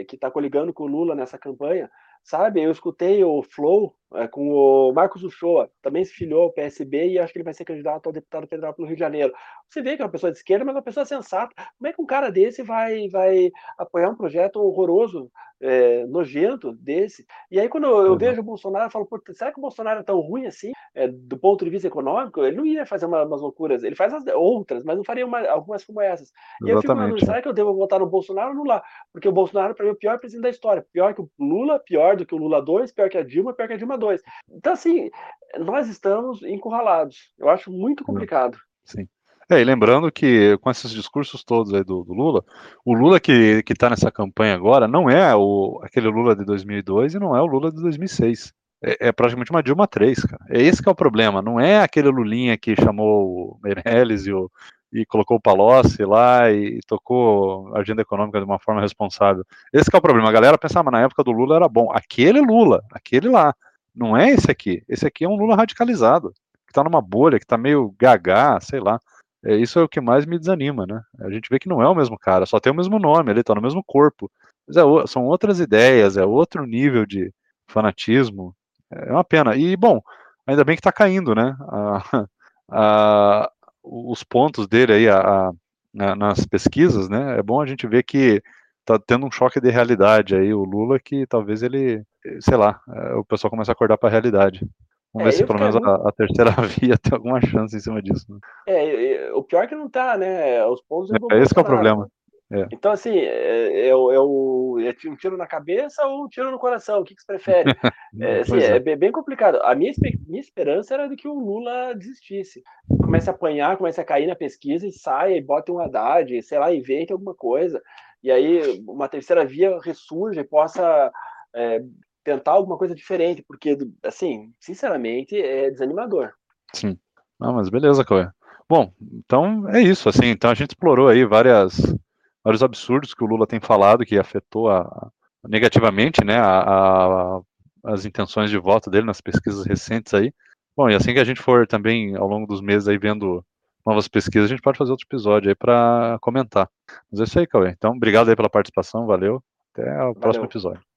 que está coligando com o Lula nessa campanha, sabe? Eu escutei o Flow é, com o Marcos Uchoa, também se filiou ao PSB e acho que ele vai ser candidato ao deputado federal pelo Rio de Janeiro. Você vê que é uma pessoa de esquerda, mas é uma pessoa sensata. Como é que um cara desse vai, vai apoiar um projeto horroroso é, nojento desse. E aí, quando eu, eu vejo o Bolsonaro, eu falo, será que o Bolsonaro é tão ruim assim, é, do ponto de vista econômico? Ele não ia fazer uma, umas loucuras, ele faz as, outras, mas não faria uma, algumas como essas. E eu fico falando, será que eu devo votar no Bolsonaro ou no Lula? Porque o Bolsonaro, para mim, é o pior presidente da história. Pior que o Lula, pior do que o Lula 2, pior que a Dilma, pior que a Dilma 2. Então, assim, nós estamos encurralados. Eu acho muito complicado. Sim. É, e lembrando que com esses discursos todos aí do, do Lula, o Lula que está nessa campanha agora não é o, aquele Lula de 2002 e não é o Lula de 2006. É, é praticamente uma Dilma 3, cara. É esse que é o problema. Não é aquele Lulinha que chamou o Meirelles e, o, e colocou o Palocci lá e tocou a agenda econômica de uma forma responsável. Esse é o problema. A galera pensava, na época do Lula era bom. Aquele Lula, aquele lá. Não é esse aqui. Esse aqui é um Lula radicalizado, que tá numa bolha, que tá meio gagá, sei lá. É, isso é o que mais me desanima, né? A gente vê que não é o mesmo cara, só tem o mesmo nome, ele tá no mesmo corpo. Mas é, são outras ideias, é outro nível de fanatismo. É uma pena. E, bom, ainda bem que tá caindo, né? A, *laughs* a, os pontos dele aí a, nas pesquisas, né? É bom a gente ver que tá tendo um choque de realidade aí, o Lula, que talvez ele, sei lá, é, o pessoal comece a acordar para a realidade. Vamos é, ver se pelo menos muito... a, a, terceira *laughs* via tem alguma chance em cima disso. Né? É, o pior é que não tá, né? Os pontos é, esse é o problema. É. Então, assim, é, é, é, um tiro na cabeça ou um tiro no coração? O que, que você prefere? *laughs* é, assim, é. é bem complicado. A minha, minha esperança era de que o Lula desistisse. Comece a apanhar, comece a cair na pesquisa e saia e bote um Haddad, sei lá, invente alguma coisa. e aí uma terceira via ressurja e possa é, tentar alguma coisa diferente, porque, assim, sinceramente, é desanimador. Sim. Não, mas beleza, Cauê. Bom, então é isso, assim, então a gente explorou aí várias, vários absurdos que o Lula tem falado que afetou a, negativamente, né, a, a, as intenções de voto dele nas pesquisas recentes aí. Bom, e assim que a gente for também ao longo dos meses aí vendo novas pesquisas, a gente pode fazer outro episódio aí para comentar. Mas é isso aí, Cauê. Então, obrigado aí pela participação, valeu. Até o valeu. próximo episódio.